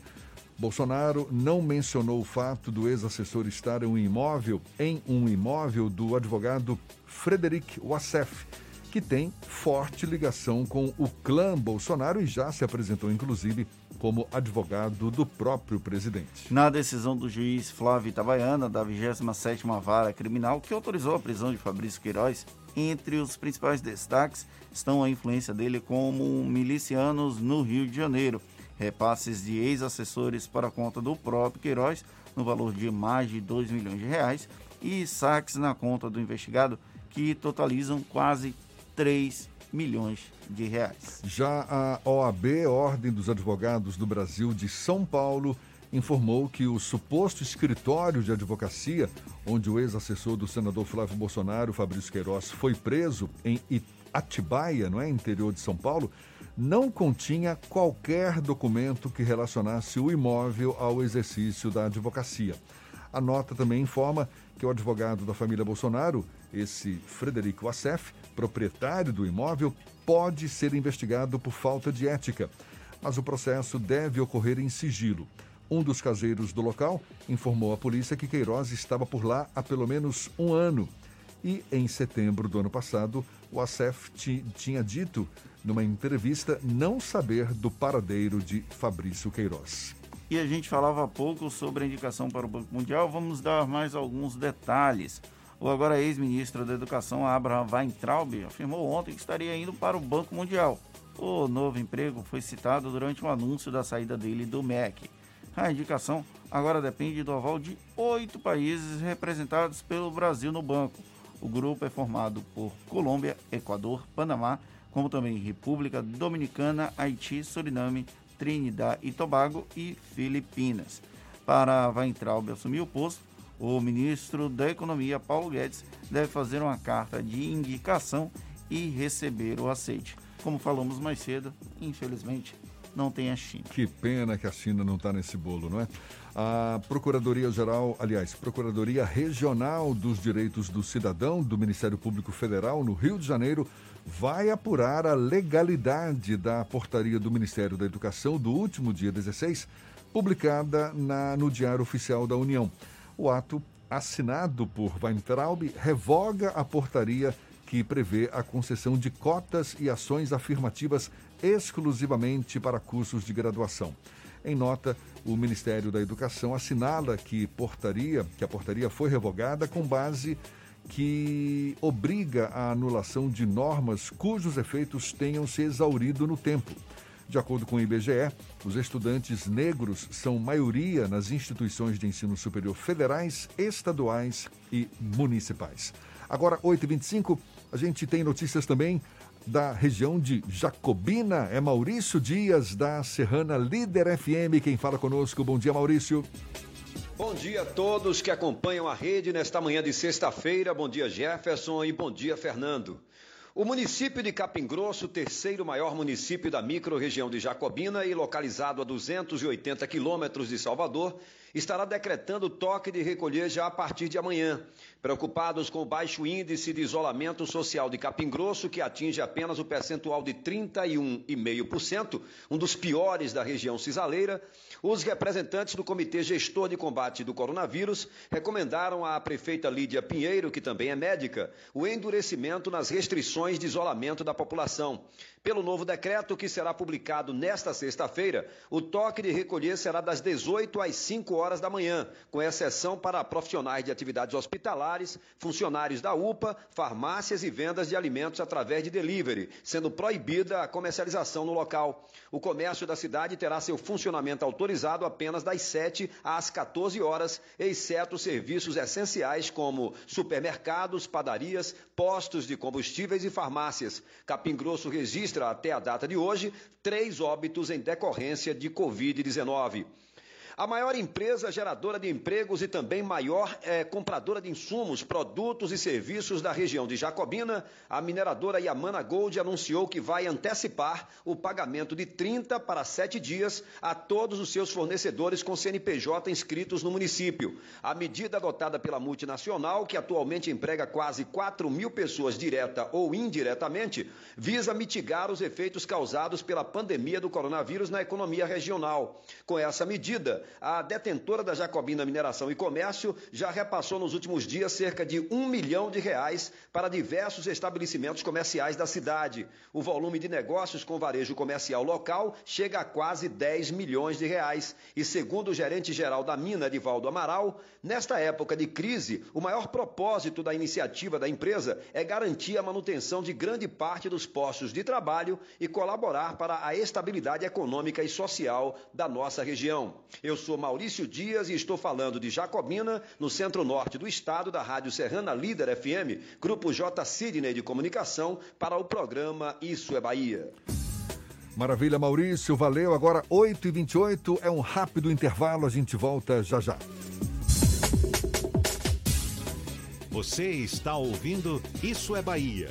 Bolsonaro não mencionou o fato do ex-assessor estar em um imóvel, em um imóvel do advogado Frederic Wassef, que tem forte ligação com o clã Bolsonaro e já se apresentou, inclusive, como advogado do próprio presidente. Na decisão do juiz Flávio Itabaiana, da 27ª Vara Criminal, que autorizou a prisão de Fabrício Queiroz, entre os principais destaques estão a influência dele como milicianos no Rio de Janeiro – repasses de ex-assessores para conta do próprio Queiroz, no valor de mais de 2 milhões de reais, e saques na conta do investigado, que totalizam quase 3 milhões de reais. Já a OAB, Ordem dos Advogados do Brasil de São Paulo, informou que o suposto escritório de advocacia, onde o ex-assessor do senador Flávio Bolsonaro, Fabrício Queiroz, foi preso em Atibaia, no é, interior de São Paulo, não continha qualquer documento que relacionasse o imóvel ao exercício da advocacia. A nota também informa que o advogado da família Bolsonaro, esse Frederico Assef, proprietário do imóvel, pode ser investigado por falta de ética, mas o processo deve ocorrer em sigilo. Um dos caseiros do local informou à polícia que Queiroz estava por lá há pelo menos um ano. E em setembro do ano passado, o Assef tinha dito numa entrevista, não saber do paradeiro de Fabrício Queiroz. E a gente falava pouco sobre a indicação para o Banco Mundial, vamos dar mais alguns detalhes. O agora ex-ministro da Educação, Abraham Weintraub, afirmou ontem que estaria indo para o Banco Mundial. O novo emprego foi citado durante o um anúncio da saída dele do MEC. A indicação agora depende do aval de oito países representados pelo Brasil no banco. O grupo é formado por Colômbia, Equador, Panamá, como também República Dominicana, Haiti, Suriname, Trinidad e Tobago e Filipinas. Para Weintraub assumir o posto, o ministro da Economia, Paulo Guedes, deve fazer uma carta de indicação e receber o aceite. Como falamos mais cedo, infelizmente, não tem a China. Que pena que a China não está nesse bolo, não é? A Procuradoria-Geral, aliás, Procuradoria Regional dos Direitos do Cidadão do Ministério Público Federal, no Rio de Janeiro, vai apurar a legalidade da portaria do Ministério da Educação do último dia 16, publicada na, no Diário Oficial da União. O ato, assinado por Weintraub, revoga a portaria que prevê a concessão de cotas e ações afirmativas exclusivamente para cursos de graduação. Em nota, o Ministério da Educação assinala que portaria, que a portaria foi revogada com base que obriga a anulação de normas cujos efeitos tenham se exaurido no tempo. De acordo com o IBGE, os estudantes negros são maioria nas instituições de ensino superior federais, estaduais e municipais. Agora, 8h25, a gente tem notícias também da região de Jacobina. É Maurício Dias, da Serrana Líder FM, quem fala conosco. Bom dia, Maurício. Bom dia a todos que acompanham a rede nesta manhã de sexta-feira. Bom dia, Jefferson, e bom dia, Fernando. O município de Capim Grosso, terceiro maior município da microrregião de Jacobina e localizado a 280 quilômetros de Salvador, estará decretando toque de recolher já a partir de amanhã. Preocupados com o baixo índice de isolamento social de Capim Grosso, que atinge apenas o percentual de 31,5%, um dos piores da região cisaleira, os representantes do Comitê Gestor de Combate do Coronavírus recomendaram à prefeita Lídia Pinheiro, que também é médica, o endurecimento nas restrições de isolamento da população. Pelo novo decreto que será publicado nesta sexta-feira, o toque de recolher será das 18 às 5 horas da manhã, com exceção para profissionais de atividades hospitalares, funcionários da UPA, farmácias e vendas de alimentos através de delivery, sendo proibida a comercialização no local. O comércio da cidade terá seu funcionamento autorizado apenas das 7 às 14 horas, exceto serviços essenciais como supermercados, padarias, postos de combustíveis e farmácias. Capim Grosso registra até a data de hoje três óbitos em decorrência de Covid-19. A maior empresa geradora de empregos e também maior é, compradora de insumos, produtos e serviços da região de Jacobina, a mineradora Yamana Gold anunciou que vai antecipar o pagamento de 30 para 7 dias a todos os seus fornecedores com CNPJ inscritos no município. A medida adotada pela multinacional, que atualmente emprega quase 4 mil pessoas direta ou indiretamente, visa mitigar os efeitos causados pela pandemia do coronavírus na economia regional. Com essa medida, a detentora da Jacobina Mineração e Comércio já repassou nos últimos dias cerca de um milhão de reais para diversos estabelecimentos comerciais da cidade. O volume de negócios com varejo comercial local chega a quase 10 milhões de reais. E segundo o gerente-geral da mina, Edivaldo Amaral, nesta época de crise, o maior propósito da iniciativa da empresa é garantir a manutenção de grande parte dos postos de trabalho e colaborar para a estabilidade econômica e social da nossa região. Eu eu sou Maurício Dias e estou falando de Jacobina, no centro-norte do estado, da Rádio Serrana Líder FM, Grupo J. Sidney de Comunicação, para o programa Isso é Bahia. Maravilha, Maurício, valeu. Agora 8h28 é um rápido intervalo, a gente volta já já. Você está ouvindo Isso é Bahia.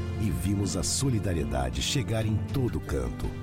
e vimos a solidariedade chegar em todo canto.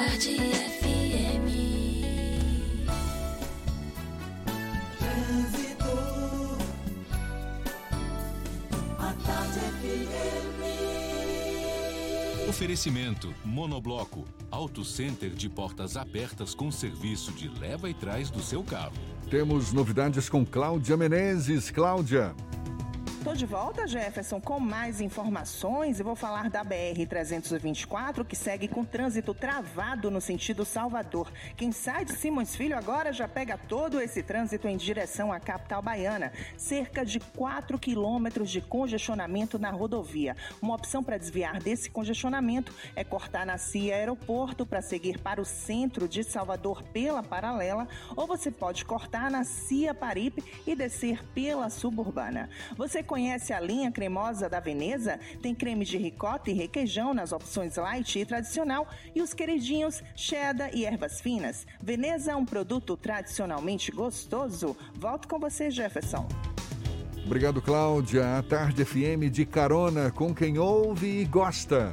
A tarde FM. Trânsito. A tarde FM. Oferecimento Monobloco, Auto Center de portas abertas com serviço de leva e trás do seu carro. Temos novidades com Cláudia Menezes. Cláudia. Tô de volta, Jefferson, com mais informações e vou falar da BR-324, que segue com trânsito travado no sentido Salvador. Quem sai de Simões Filho agora já pega todo esse trânsito em direção à capital baiana. Cerca de 4 quilômetros de congestionamento na rodovia. Uma opção para desviar desse congestionamento é cortar na CIA Aeroporto para seguir para o centro de Salvador pela paralela, ou você pode cortar na CIA Paripe e descer pela suburbana. Você conhece a linha cremosa da Veneza? Tem creme de ricota e requeijão nas opções light e tradicional e os queridinhos cheddar e ervas finas. Veneza é um produto tradicionalmente gostoso. Volto com você, Jefferson. Obrigado, Cláudia. A Tarde FM de carona com quem ouve e gosta.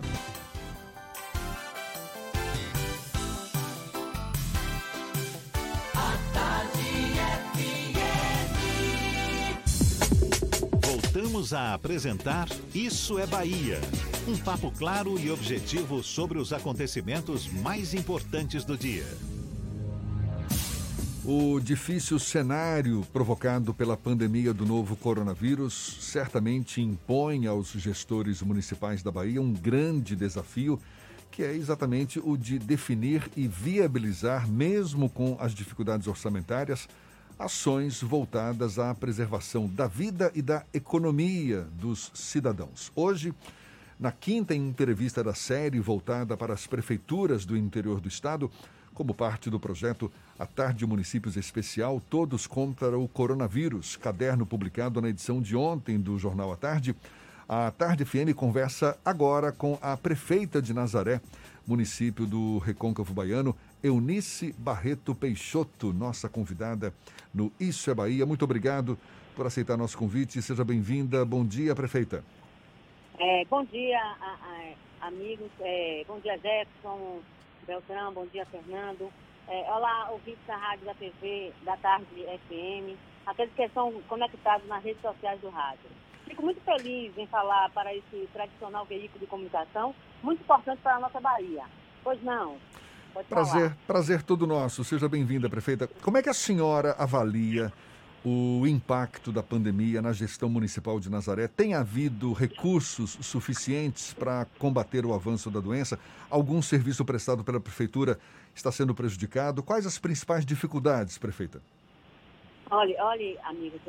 Voltamos a apresentar Isso é Bahia. Um papo claro e objetivo sobre os acontecimentos mais importantes do dia. O difícil cenário provocado pela pandemia do novo coronavírus certamente impõe aos gestores municipais da Bahia um grande desafio, que é exatamente o de definir e viabilizar, mesmo com as dificuldades orçamentárias, ações voltadas à preservação da vida e da economia dos cidadãos. Hoje, na quinta entrevista da série voltada para as prefeituras do interior do estado, como parte do projeto A Tarde Municípios Especial Todos contra o Coronavírus, caderno publicado na edição de ontem do Jornal à Tarde, a Tarde FM conversa agora com a prefeita de Nazaré, município do Recôncavo Baiano, Eunice Barreto Peixoto, nossa convidada no Isso é Bahia. Muito obrigado por aceitar nosso convite. Seja bem-vinda. Bom dia, prefeita. É, bom dia, a, a, amigos. É, bom dia, Jefferson, Beltrão. Bom dia, Fernando. É, olá, ouvintes da Rádio da TV, da Tarde FM, aqueles que são conectados nas redes sociais do rádio. Fico muito feliz em falar para esse tradicional veículo de comunicação, muito importante para a nossa Bahia. Pois não? Pode Prazer, falar. prazer todo nosso. Seja bem-vinda, prefeita. Como é que a senhora avalia o impacto da pandemia na gestão municipal de Nazaré? Tem havido recursos suficientes para combater o avanço da doença? Algum serviço prestado pela prefeitura está sendo prejudicado? Quais as principais dificuldades, prefeita? Olha, olha, amigos,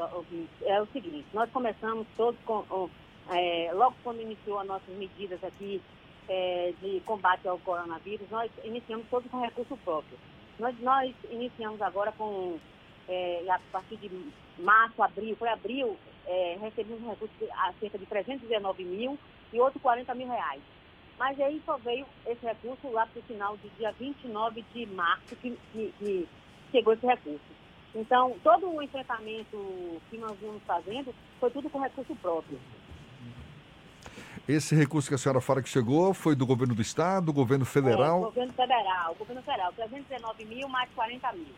é o seguinte, nós começamos todos com, com, é, logo quando iniciou as nossas medidas aqui é, de combate ao coronavírus, nós iniciamos todos com recurso próprio. Nós, nós iniciamos agora com, é, a partir de março, abril, foi abril, é, recebemos um recurso de a cerca de 319 mil e outros 40 mil reais. Mas aí só veio esse recurso lá para o final do dia 29 de março que, que, que chegou esse recurso. Então, todo o enfrentamento que nós vimos fazendo foi tudo com recurso próprio. Esse recurso que a senhora fala que chegou foi do governo do estado, do governo É, federal governo federal, governo federal, 319 mil mais 40 mil.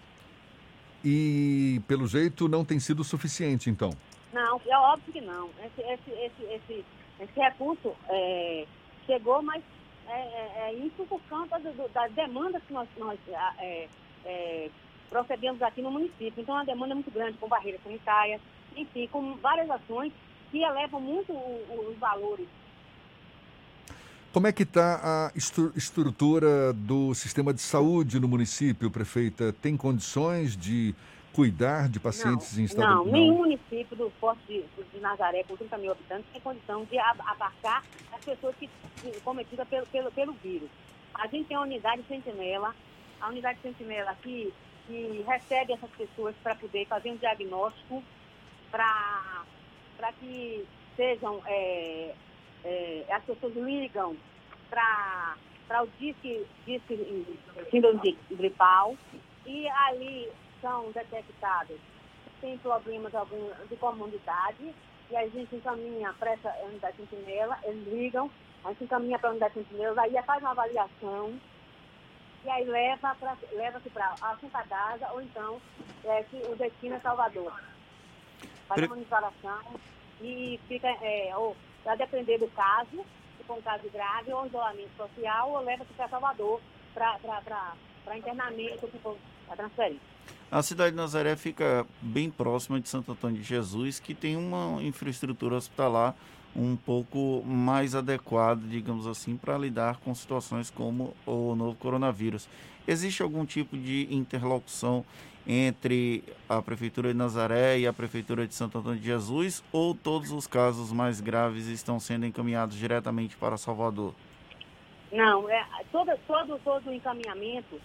e, pelo jeito, não tem sido suficiente, então. Não, é óbvio que não. Esse, esse, esse, esse, esse recurso é, chegou, mas é, é, é isso por conta do, das demandas que nós, nós é, é, procedemos aqui no município. Então, a demanda é muito grande, com barreiras sanitárias, enfim, com várias ações que elevam muito os valores. Como é que está a estru- estrutura do sistema de saúde no município, prefeita? Tem condições de cuidar de pacientes em estado Não, nenhum município do Porto de, de Nazaré, com 30 mil habitantes, tem condição de ab- abarcar as pessoas que, que cometidas pelo, pelo, pelo vírus. A gente tem a unidade sentinela, a unidade sentinela que, que recebe essas pessoas para poder fazer um diagnóstico para que sejam, é, é, as pessoas ligam para o disque, disque síndrome gripal e ali são detectados se tem problemas algum de comunidade e a gente encaminha para essa unidade sentinela, eles ligam, a gente encaminha para a unidade sentinela, aí faz uma avaliação e aí leva para leva para a Casa ou então é, que o destino é Salvador. Faz Pre- a monitoração e fica, é, ou, a depender do caso, com um caso grave, ou isolamento social, ou leva-se para Salvador para internamento, para transferência. A cidade de Nazaré fica bem próxima de Santo Antônio de Jesus, que tem uma infraestrutura hospitalar um pouco mais adequada, digamos assim, para lidar com situações como o novo coronavírus. Existe algum tipo de interlocução entre a Prefeitura de Nazaré e a Prefeitura de Santo Antônio de Jesus ou todos os casos mais graves estão sendo encaminhados diretamente para Salvador? Não, é, todo, todo, todo o encaminhamento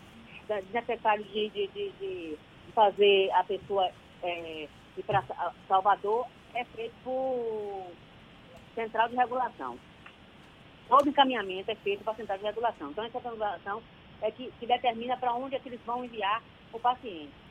necessário de, de, de, de fazer a pessoa é, ir para Salvador é feito por central de regulação. Todo encaminhamento é feito para a central de regulação. Então, essa regulação é que, que determina para onde é que eles vão enviar o paciente.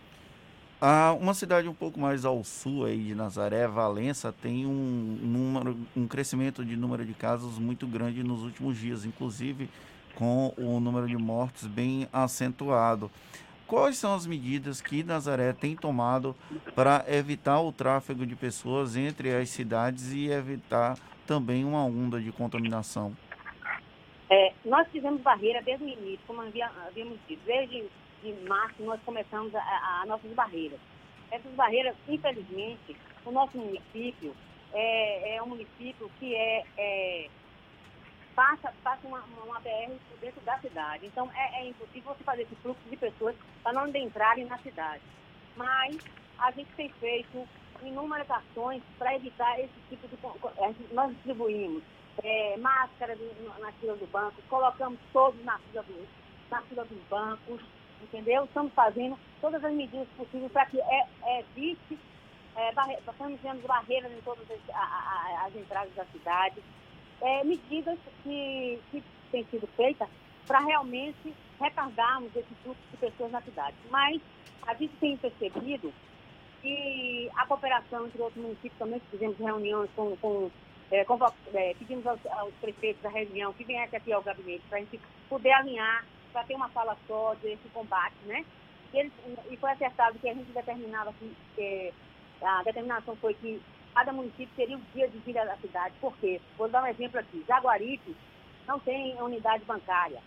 Ah, uma cidade um pouco mais ao sul aí de Nazaré, Valença, tem um, número, um crescimento de número de casos muito grande nos últimos dias, inclusive com o número de mortes bem acentuado. Quais são as medidas que Nazaré tem tomado para evitar o tráfego de pessoas entre as cidades e evitar também uma onda de contaminação? É, nós fizemos barreira desde o início, como havíamos dito. Desde de março nós começamos a, a nossas barreiras. Essas barreiras, infelizmente, o nosso município é, é um município que é, é passa, passa uma, uma BR dentro da cidade. Então, é, é impossível você fazer esse fluxo de pessoas para não entrarem na cidade. Mas a gente tem feito inúmeras ações para evitar esse tipo de... Nós distribuímos é, máscaras na fila do banco, colocamos todos na fila, do, na fila dos bancos, entendeu? Estamos fazendo todas as medidas possíveis para que é, é, evite, é, barre, estamos tendo barreiras em todas as, a, a, as entradas da cidade, é, medidas que, que têm sido feitas para realmente retardarmos esse fluxo de pessoas na cidade. Mas a gente tem percebido que a cooperação entre outros municípios também fizemos reuniões com, com, é, é, pedimos aos, aos, prefeitos da região que viessem aqui ao gabinete para a gente poder alinhar, para ter uma fala só desse combate, né? E, eles, e foi acertado que a gente determinava que, que a determinação foi que cada município teria o dia de vida da cidade. Por quê? Vou dar um exemplo aqui. Jaguaripe não tem unidade bancária.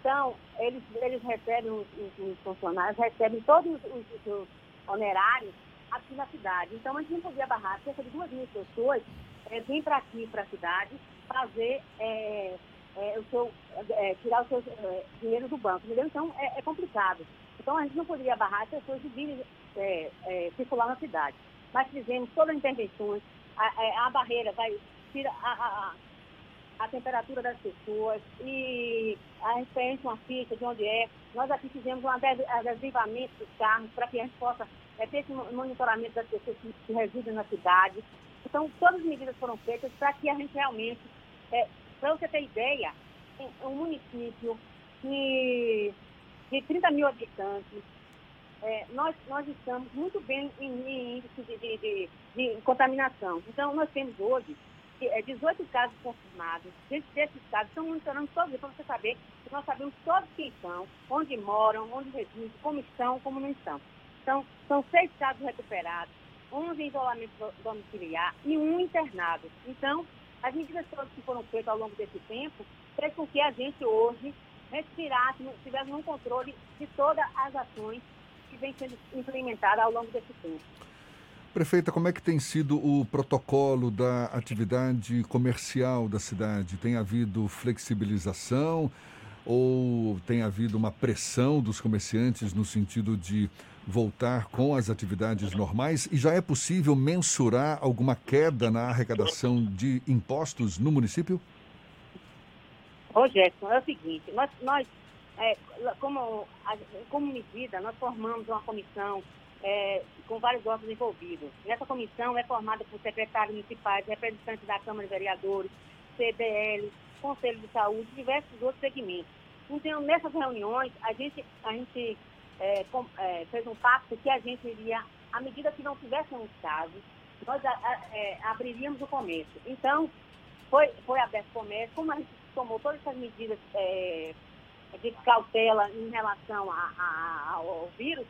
Então, eles, eles recebem, os, os funcionários recebem todos os, os, honorários aqui na cidade. Então, a gente não podia barrar cerca de duas mil pessoas é, vir para aqui, para a cidade, fazer é, é, o seu, é, tirar o seu é, dinheiro do banco, entendeu? Então, é, é, complicado. Então, a gente não poderia barrar as pessoas de virem circular na cidade mas fizemos todas as intervenções. A, é, a barreira vai tirar a, a, a, temperatura das pessoas e a gente preenche uma ficha de onde é. Nós aqui fizemos um adesivamento dos carros para que a gente possa é, ter esse monitoramento das pessoas que, que residem na cidade. Então, todas as medidas foram feitas para que a gente realmente, é, para você ter ideia, um município que, de 30 mil habitantes, é, nós, nós estamos muito bem em, em índice de, de, de, de, contaminação. Então, nós temos hoje 18 é, casos confirmados. Desses casos, estão monitorando todos, para você saber que nós sabemos todos quem são, onde moram, onde residem, como estão, como não estão. Então, são seis casos recuperados, 11 em isolamento domiciliar e um internado. Então, as medidas todas que foram feitas ao longo desse tempo fez com que a gente hoje respirasse, tivéssemos um controle de todas as ações que vem sendo implementada ao longo desse tempo. Prefeita, como é que tem sido o protocolo da atividade comercial da cidade? Tem havido flexibilização ou tem havido uma pressão dos comerciantes no sentido de voltar com as atividades normais? E já é possível mensurar alguma queda na arrecadação de impostos no município? Ô, Gerson, é o seguinte, nós, nós é, como, como medida, nós formamos uma comissão é, com vários órgãos envolvidos. Nessa comissão é formada por secretários municipais, representantes da Câmara de Vereadores, CDL, Conselho de Saúde, diversos outros segmentos. Então, nessas reuniões, a gente, a gente é, com, é, fez um pacto que a gente iria, à medida que não tivéssemos casos, nós a, a, é, abriríamos o comércio. Então, foi, foi aberto o comércio, como a gente tomou todas essas medidas é, de cautela em relação a, a, ao vírus,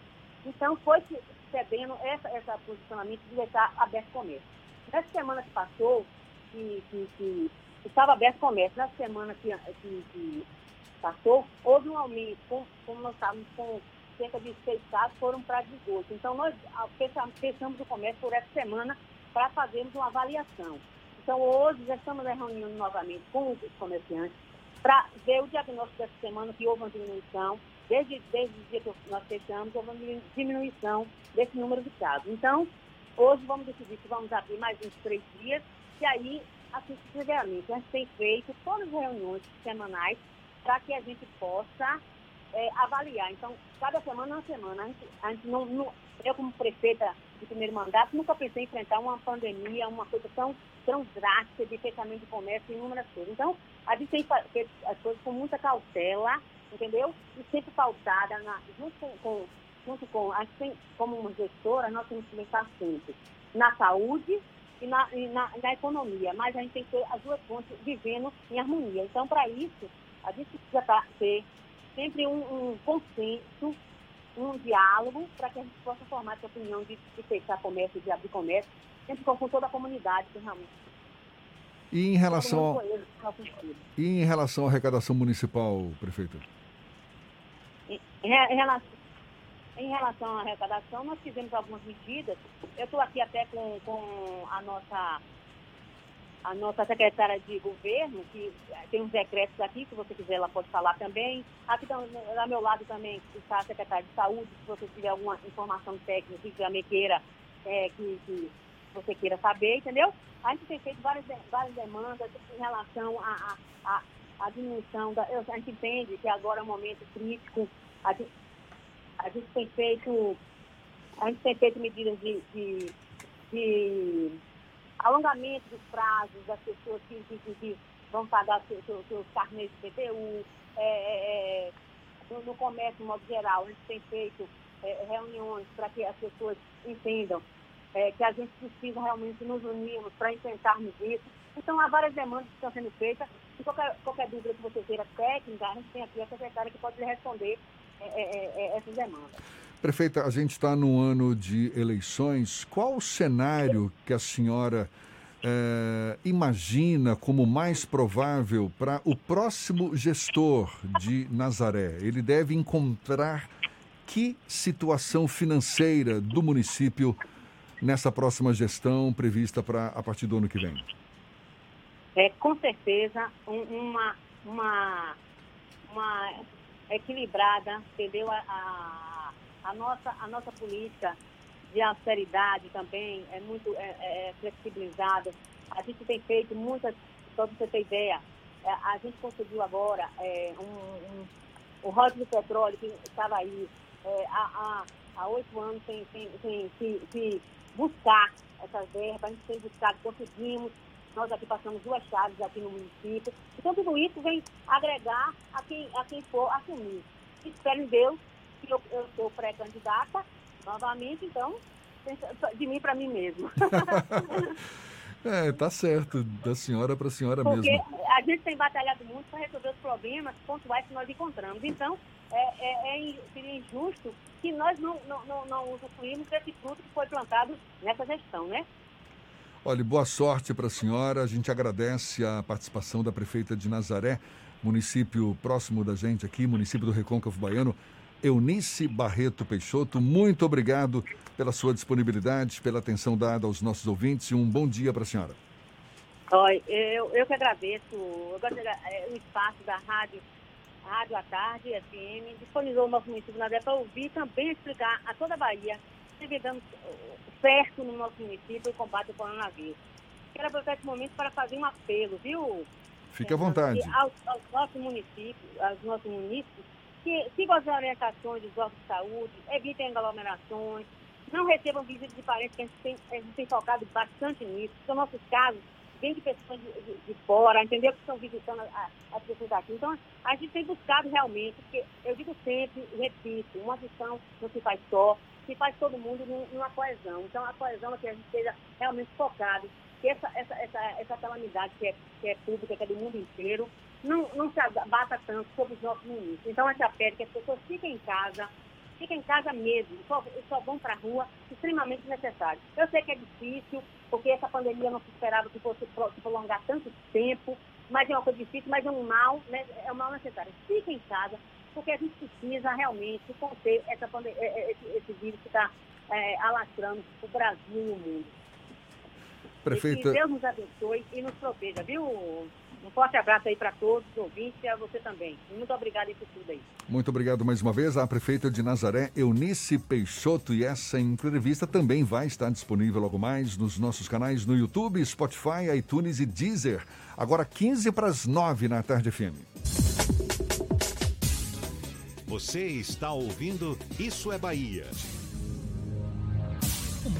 então foi cedendo essa, essa posicionamento de deixar aberto o comércio. Nessa semana que passou, que, que, que estava aberto o comércio. Na semana que, que, que passou, houve um aumento, como, como nós estávamos com cerca de seis casos, foram para 18. Então, nós ah, fechamos, o comércio por essa semana para fazermos uma avaliação. Então, hoje já estamos reunindo novamente com os comerciantes para ver o diagnóstico dessa semana, que houve uma diminuição. Desde, desde o dia que nós fechamos, houve uma diminuição desse número de casos. Então, hoje vamos decidir se vamos abrir mais uns três dias, e aí, assim sucessivamente. A gente tem feito todas as reuniões semanais para que a gente possa é, avaliar. Então, cada semana é uma semana. A gente, a gente não, não, eu, como prefeita de primeiro mandato, nunca pensei em enfrentar uma pandemia, uma coisa tão, tão drástica de fechamento de comércio e inúmeras coisas. Então, a gente tem feito as coisas com muita cautela, entendeu? E sempre pautada na, junto com, com, junto com a gente tem, como uma gestora, nós temos que pensar sempre na saúde e na, e na, na economia, mas a gente tem que ter as duas pontas vivendo em harmonia. Então, para isso, a gente precisa tá, ter sempre um, um consenso, um diálogo, para que a gente possa formar essa opinião de, de fechar comércio, de abrir comércio, sempre com, toda a comunidade, realmente. E em relação ao, e em relação à arrecadação municipal, prefeito? Em, em, relação, em relação à arrecadação, nós fizemos algumas medidas. Eu estou aqui até com, com a nossa a nossa secretária de governo, que tem uns decretos aqui, se você quiser, ela pode falar também. Aqui do meu lado também está a secretária de saúde, se você tiver alguma informação técnica que também queira, é, que, que, você queira saber, entendeu? A gente tem feito várias, várias demandas em relação à a, a, a, diminuição, da, a gente entende que agora é um momento crítico, a gente, a gente tem feito, a gente tem feito medidas de, de, de alongamento dos prazos das pessoas que, que vão pagar seus, seus, seus carnês de PTU, é, é, é, no, no, comércio, de modo geral, a gente tem feito é, reuniões para que as pessoas entendam é, que a gente precisa realmente nos unirmos para enfrentarmos isso. Então, há várias demandas que estão sendo feitas. E qualquer, qualquer dúvida que você queira técnica, a gente tem aqui a secretária que pode lhe responder é, essas demandas. Prefeita, a gente está no ano de eleições. Qual o cenário que a senhora é, imagina como mais provável para o próximo gestor de Nazaré? Ele deve encontrar que situação financeira do município nessa próxima gestão prevista para a partir do ano que vem? É, com certeza, uma, uma, uma equilibrada, entendeu? A, a a nossa, a nossa política de austeridade também é muito é, é, é flexibilizada. A gente tem feito muitas, só para você ter ideia, é, a gente conseguiu agora é, um, um, o rote de petróleo que estava aí é, há, há, oito anos sem, sem, sem, sem, buscar essas verbas, a gente tem buscado, conseguimos. Nós aqui passamos duas chaves aqui no município. Então, tudo isso vem agregar a quem, a quem for assumir. Espero em Deus que eu, eu sou pré-candidata novamente, então, de mim para mim mesmo. É, tá certo, da senhora para a senhora Porque mesmo. Porque a gente tem batalhado muito para resolver os problemas pontuais que nós encontramos. Então, é, é, é, seria injusto que nós não, não, não, não usufruímos desse fruto que foi plantado nessa gestão, né? Olha, boa sorte para a senhora. A gente agradece a participação da prefeita de Nazaré, município próximo da gente aqui, município do Recôncavo Baiano. Eunice Barreto Peixoto, muito obrigado pela sua disponibilidade, pela atenção dada aos nossos ouvintes e um bom dia para a senhora. Oi, eu, eu que agradeço. Eu gosto de, é, o espaço da Rádio, Rádio à Tarde, FM, disponibilizou o nosso município na para ouvir também explicar a toda a Bahia, se dando certo no nosso município o combate ao coronavírus. Quero aproveitar esse momento para fazer um apelo, viu? Fique à vontade. Aos, aos nossos municípios, aos nossos municípios, que sigam as orientações dos órgãos de saúde, evitem aglomerações, não recebam visitas de parentes, que a gente tem, a gente tem focado bastante nisso. São nossos casos, vêm de pessoas de, de, de, fora, entendeu? Que estão visitando a, as pessoas aqui. Então, a gente tem buscado realmente, porque eu digo sempre, repito, uma gestão não se faz só, se faz todo mundo numa coesão. Então, a coesão é que a gente esteja realmente focado, que essa, essa, essa, essa calamidade que é, que é pública, que é do mundo inteiro, não, não se abata tanto sobre os nossos ministros. Então, a gente apela que as pessoas fiquem em casa, fiquem em casa mesmo, só, só vão para a rua, extremamente necessário. Eu sei que é difícil, porque essa pandemia não se esperava que fosse se prolongar tanto tempo, mas é uma coisa difícil, mas é um mal, né, é um mal necessário. Fique em casa, porque a gente precisa realmente conter essa é, é, esse, esse vírus que está é, alastrando o Brasil e o mundo. E Prefeita, que Deus nos abençoe e nos proteja, viu? Um forte abraço aí para todos os ouvintes e a você também. Muito obrigada por tudo aí. muito obrigado mais uma vez à prefeita de Nazaré, Eunice Peixoto, e essa entrevista também vai estar disponível logo mais nos nossos canais no YouTube, Spotify, iTunes e Deezer. Agora 15 para as 9 na Tarde FM. Você está ouvindo Isso é Bahia.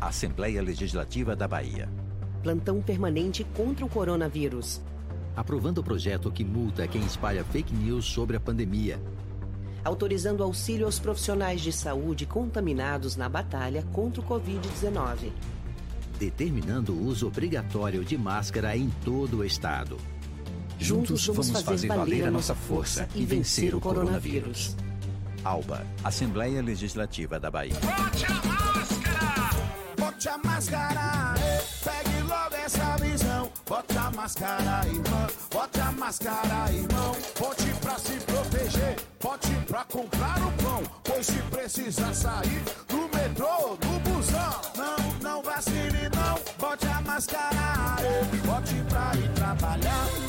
Assembleia Legislativa da Bahia. Plantão permanente contra o coronavírus. Aprovando o projeto que multa quem espalha fake news sobre a pandemia. Autorizando auxílio aos profissionais de saúde contaminados na batalha contra o Covid-19. Determinando o uso obrigatório de máscara em todo o estado. Juntos vamos fazer valer a nossa força e vencer o coronavírus. ALBA, Assembleia Legislativa da Bahia. Bote a máscara, eh, pegue logo essa visão. Bote a máscara, irmão. Bote a máscara, irmão. Bote pra se proteger. Bote pra comprar o pão. Pois se precisar sair do metrô, do busão. Não, não vacile, não. Bote a máscara, eh, bote pra ir trabalhar.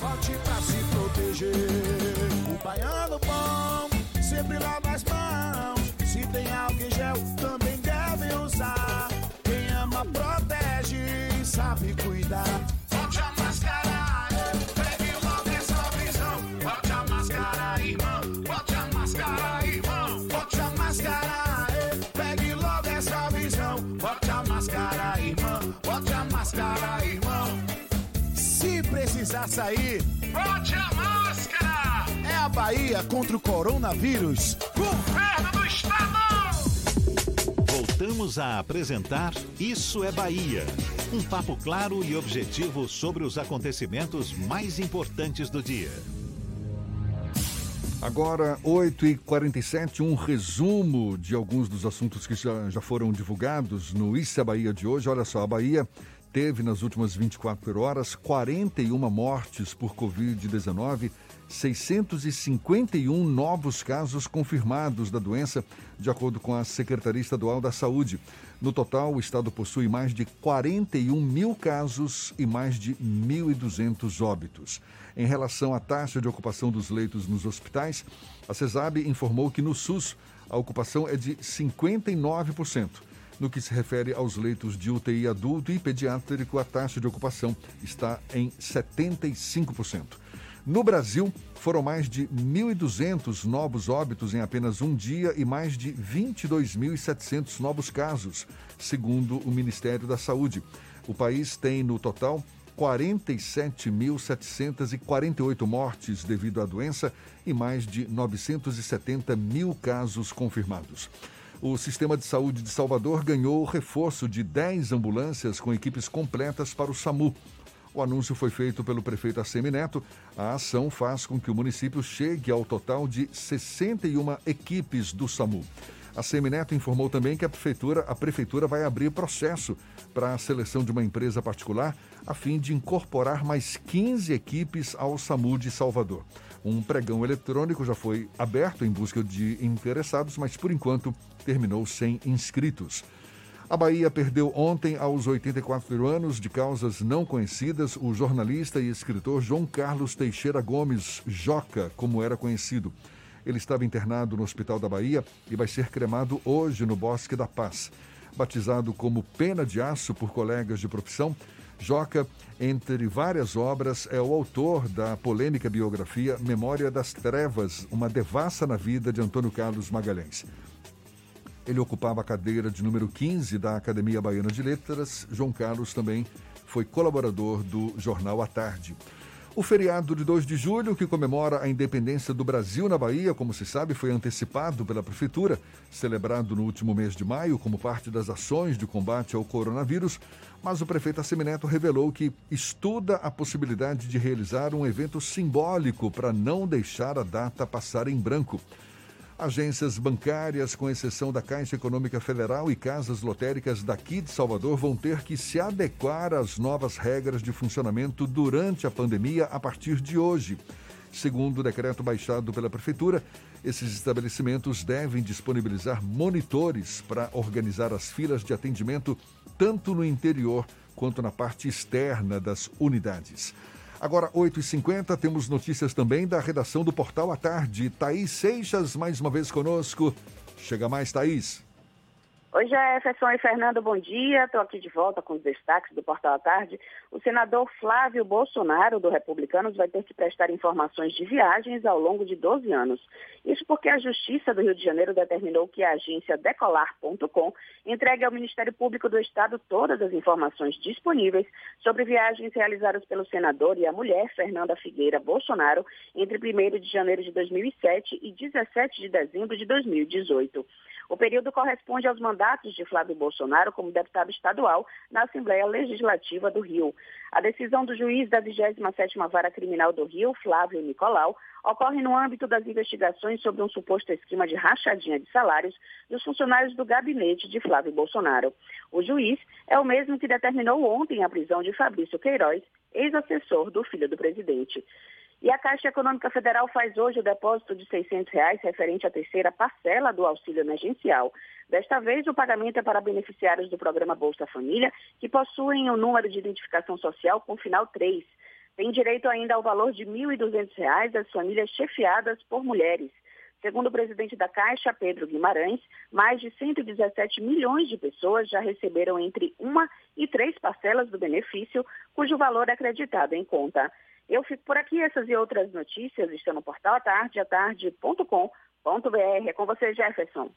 Precisar sair, bote a máscara. É a Bahia contra o coronavírus. Governo. Voltamos a apresentar Isso é Bahia. Um papo claro e objetivo sobre os acontecimentos mais importantes do dia. Agora, 8h47, um resumo de alguns dos assuntos que já, já foram divulgados no Isso é Bahia de hoje. Olha só, a Bahia teve nas últimas 24 horas 41 mortes por Covid-19, 651 novos casos confirmados da doença, de acordo com a Secretaria Estadual da Saúde. No total, o estado possui mais de 41 mil casos e mais de 1.200 óbitos. Em relação à taxa de ocupação dos leitos nos hospitais, a CESAB informou que no SUS a ocupação é de 59%. No que se refere aos leitos de UTI adulto e pediátrico, a taxa de ocupação está em 75%. No Brasil, foram mais de 1.200 novos óbitos em apenas um dia e mais de 22.700 novos casos, segundo o Ministério da Saúde. O país tem, no total, 47.748 mortes devido à doença e mais de 970 mil casos confirmados. O sistema de saúde de Salvador ganhou o reforço de 10 ambulâncias com equipes completas para o SAMU. O anúncio foi feito pelo prefeito Assemi Neto. A ação faz com que o município chegue ao total de 61 equipes do SAMU. A Semineto informou também que a prefeitura, a prefeitura vai abrir processo para a seleção de uma empresa particular a fim de incorporar mais 15 equipes ao SAMU de Salvador. Um pregão eletrônico já foi aberto em busca de interessados, mas por enquanto terminou sem inscritos. A Bahia perdeu ontem, aos 84 anos, de causas não conhecidas, o jornalista e escritor João Carlos Teixeira Gomes, Joca, como era conhecido. Ele estava internado no Hospital da Bahia e vai ser cremado hoje no Bosque da Paz. Batizado como Pena de Aço por colegas de profissão, Joca, entre várias obras, é o autor da polêmica biografia Memória das Trevas, uma devassa na vida de Antônio Carlos Magalhães. Ele ocupava a cadeira de número 15 da Academia Baiana de Letras. João Carlos também foi colaborador do jornal à tarde. O feriado de 2 de julho, que comemora a independência do Brasil na Bahia, como se sabe, foi antecipado pela Prefeitura, celebrado no último mês de maio como parte das ações de combate ao coronavírus. Mas o prefeito Assemineto revelou que estuda a possibilidade de realizar um evento simbólico para não deixar a data passar em branco. Agências bancárias, com exceção da Caixa Econômica Federal e casas lotéricas daqui de Salvador, vão ter que se adequar às novas regras de funcionamento durante a pandemia a partir de hoje. Segundo o decreto baixado pela Prefeitura, esses estabelecimentos devem disponibilizar monitores para organizar as filas de atendimento tanto no interior quanto na parte externa das unidades. Agora, 8h50, temos notícias também da redação do Portal à Tarde. Thaís Seixas, mais uma vez conosco. Chega mais, Thaís. Oi, Jefferson e Fernando, bom dia. Estou aqui de volta com os destaques do Portal à Tarde. O senador Flávio Bolsonaro, do Republicanos, vai ter que prestar informações de viagens ao longo de 12 anos. Isso porque a Justiça do Rio de Janeiro determinou que a agência Decolar.com entregue ao Ministério Público do Estado todas as informações disponíveis sobre viagens realizadas pelo senador e a mulher, Fernanda Figueira Bolsonaro, entre 1 de janeiro de 2007 e 17 de dezembro de 2018. O período corresponde aos mandatos de Flávio Bolsonaro como deputado estadual na Assembleia Legislativa do Rio. A decisão do juiz da 27ª Vara Criminal do Rio, Flávio Nicolau, ocorre no âmbito das investigações sobre um suposto esquema de rachadinha de salários dos funcionários do gabinete de Flávio Bolsonaro. O juiz é o mesmo que determinou ontem a prisão de Fabrício Queiroz, ex-assessor do filho do presidente. E a Caixa Econômica Federal faz hoje o depósito de 600 reais referente à terceira parcela do auxílio emergencial. Desta vez, o pagamento é para beneficiários do programa Bolsa Família, que possuem o um número de identificação social com final 3. Tem direito ainda ao valor de R$ 1.200 as famílias chefiadas por mulheres. Segundo o presidente da Caixa, Pedro Guimarães, mais de 117 milhões de pessoas já receberam entre uma e três parcelas do benefício, cujo valor é acreditado em conta. Eu fico por aqui. Essas e outras notícias estão no portal atardeatarde.com.br. É com você, Jefferson.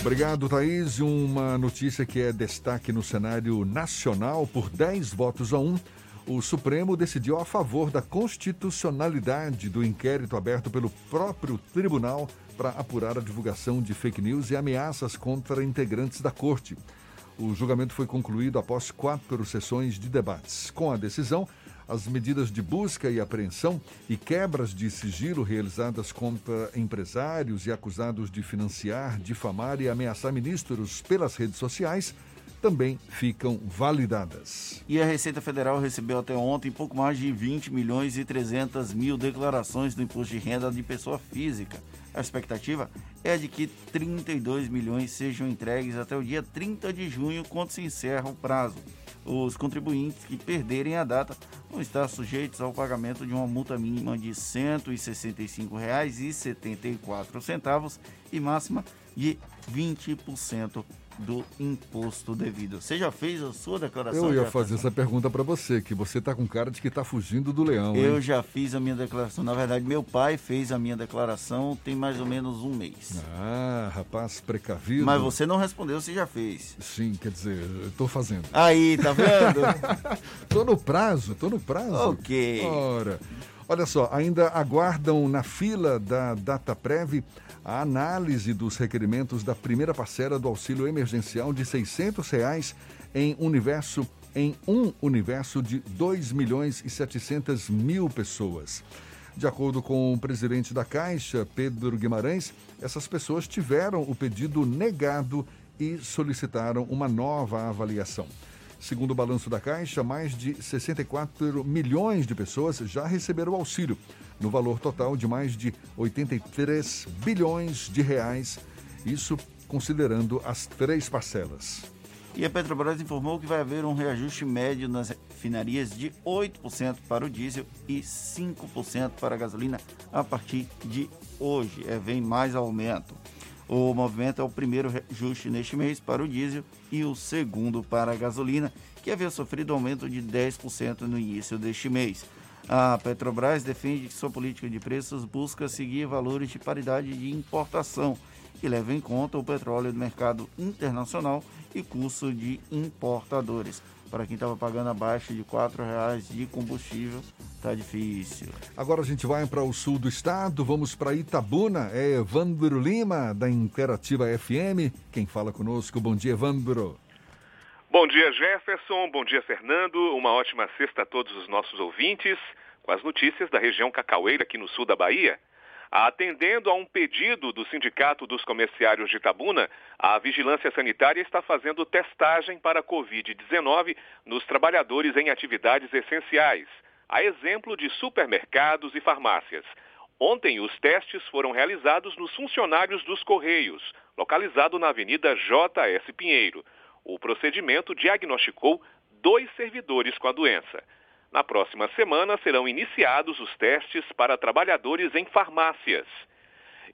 Obrigado, Thaís. Uma notícia que é destaque no cenário nacional por 10 votos a 1. O Supremo decidiu a favor da constitucionalidade do inquérito aberto pelo próprio tribunal para apurar a divulgação de fake news e ameaças contra integrantes da corte. O julgamento foi concluído após quatro sessões de debates. Com a decisão, as medidas de busca e apreensão e quebras de sigilo realizadas contra empresários e acusados de financiar, difamar e ameaçar ministros pelas redes sociais também ficam validadas. E a Receita Federal recebeu até ontem pouco mais de 20 milhões e 300 mil declarações do imposto de renda de pessoa física. A expectativa é de que 32 milhões sejam entregues até o dia 30 de junho, quando se encerra o prazo. Os contribuintes que perderem a data vão estar sujeitos ao pagamento de uma multa mínima de R$ 165,74 e máxima de 20% do imposto devido. Você já fez a sua declaração? Eu ia fazer essa pergunta para você, que você está com cara de que está fugindo do leão. Eu hein? já fiz a minha declaração. Na verdade, meu pai fez a minha declaração tem mais ou menos um mês. Ah, rapaz, precavido. Mas você não respondeu, você já fez. Sim, quer dizer, eu tô fazendo. Aí, tá vendo? tô no prazo, tô no prazo. Ok. Ora, olha só, ainda aguardam na fila da DataPrev a análise dos requerimentos da primeira parcela do auxílio emergencial de 600 reais em universo em um universo de 2 milhões e 700 mil pessoas. De acordo com o presidente da Caixa, Pedro Guimarães, essas pessoas tiveram o pedido negado e solicitaram uma nova avaliação. Segundo o balanço da Caixa, mais de 64 milhões de pessoas já receberam o auxílio, no valor total de mais de 83 bilhões de reais, isso considerando as três parcelas. E a Petrobras informou que vai haver um reajuste médio nas refinarias de 8% para o diesel e 5% para a gasolina a partir de hoje. É, vem mais aumento. O movimento é o primeiro reajuste neste mês para o diesel e o segundo para a gasolina, que havia sofrido aumento de 10% no início deste mês. A Petrobras defende que sua política de preços busca seguir valores de paridade de importação que leva em conta o petróleo do mercado internacional e custo de importadores. Para quem estava pagando abaixo de R$ 4,00 de combustível, tá difícil. Agora a gente vai para o sul do estado, vamos para Itabuna. É Evandro Lima, da Interativa FM. Quem fala conosco? Bom dia, Evandro. Bom dia, Jefferson. Bom dia, Fernando. Uma ótima sexta a todos os nossos ouvintes, com as notícias da região Cacaueira, aqui no sul da Bahia. Atendendo a um pedido do Sindicato dos Comerciários de Itabuna, a Vigilância Sanitária está fazendo testagem para a Covid-19 nos trabalhadores em atividades essenciais, a exemplo de supermercados e farmácias. Ontem, os testes foram realizados nos funcionários dos Correios, localizado na Avenida J.S. Pinheiro. O procedimento diagnosticou dois servidores com a doença. Na próxima semana serão iniciados os testes para trabalhadores em farmácias.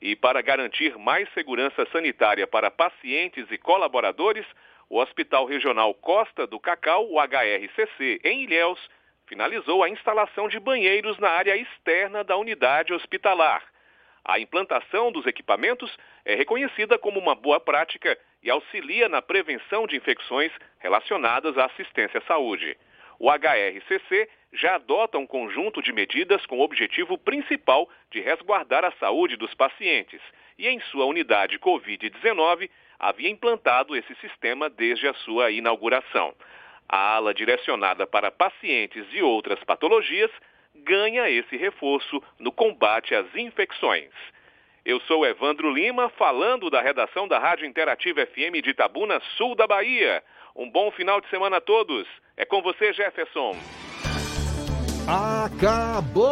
E para garantir mais segurança sanitária para pacientes e colaboradores, o Hospital Regional Costa do Cacau, o HRCC, em Ilhéus, finalizou a instalação de banheiros na área externa da unidade hospitalar. A implantação dos equipamentos é reconhecida como uma boa prática e auxilia na prevenção de infecções relacionadas à assistência à saúde. O HRCC já adota um conjunto de medidas com o objetivo principal de resguardar a saúde dos pacientes e, em sua unidade Covid-19, havia implantado esse sistema desde a sua inauguração. A ala direcionada para pacientes e outras patologias ganha esse reforço no combate às infecções. Eu sou Evandro Lima, falando da redação da Rádio Interativa FM de Itabuna, sul da Bahia. Um bom final de semana a todos. É com você, Jefferson. Acabou,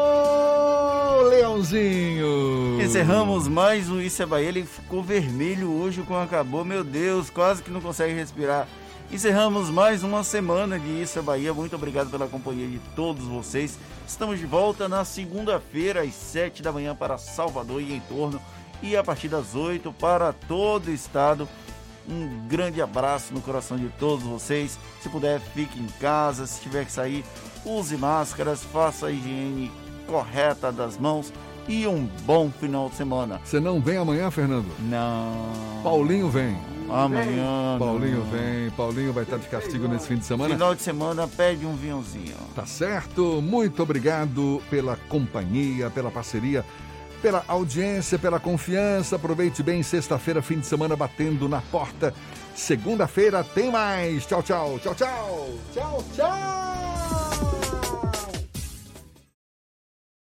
Leãozinho! Encerramos mais um Isso é Bahia. Ele ficou vermelho hoje com acabou. Meu Deus, quase que não consegue respirar. Encerramos mais uma semana de Isso é Bahia. Muito obrigado pela companhia de todos vocês. Estamos de volta na segunda-feira, às sete da manhã, para Salvador e em torno, e a partir das oito para todo o estado. Um grande abraço no coração de todos vocês. Se puder, fique em casa. Se tiver que sair, use máscaras, faça a higiene correta das mãos e um bom final de semana. Você não vem amanhã, Fernando? Não. Paulinho vem. Amanhã. Paulinho vem. Paulinho vai estar de castigo nesse fim de semana. Final de semana, pede um vinhozinho. Tá certo? Muito obrigado pela companhia, pela parceria, pela audiência, pela confiança. Aproveite bem sexta-feira, fim de semana batendo na porta. Segunda-feira tem mais. Tchau, tchau. Tchau, tchau. Tchau, tchau.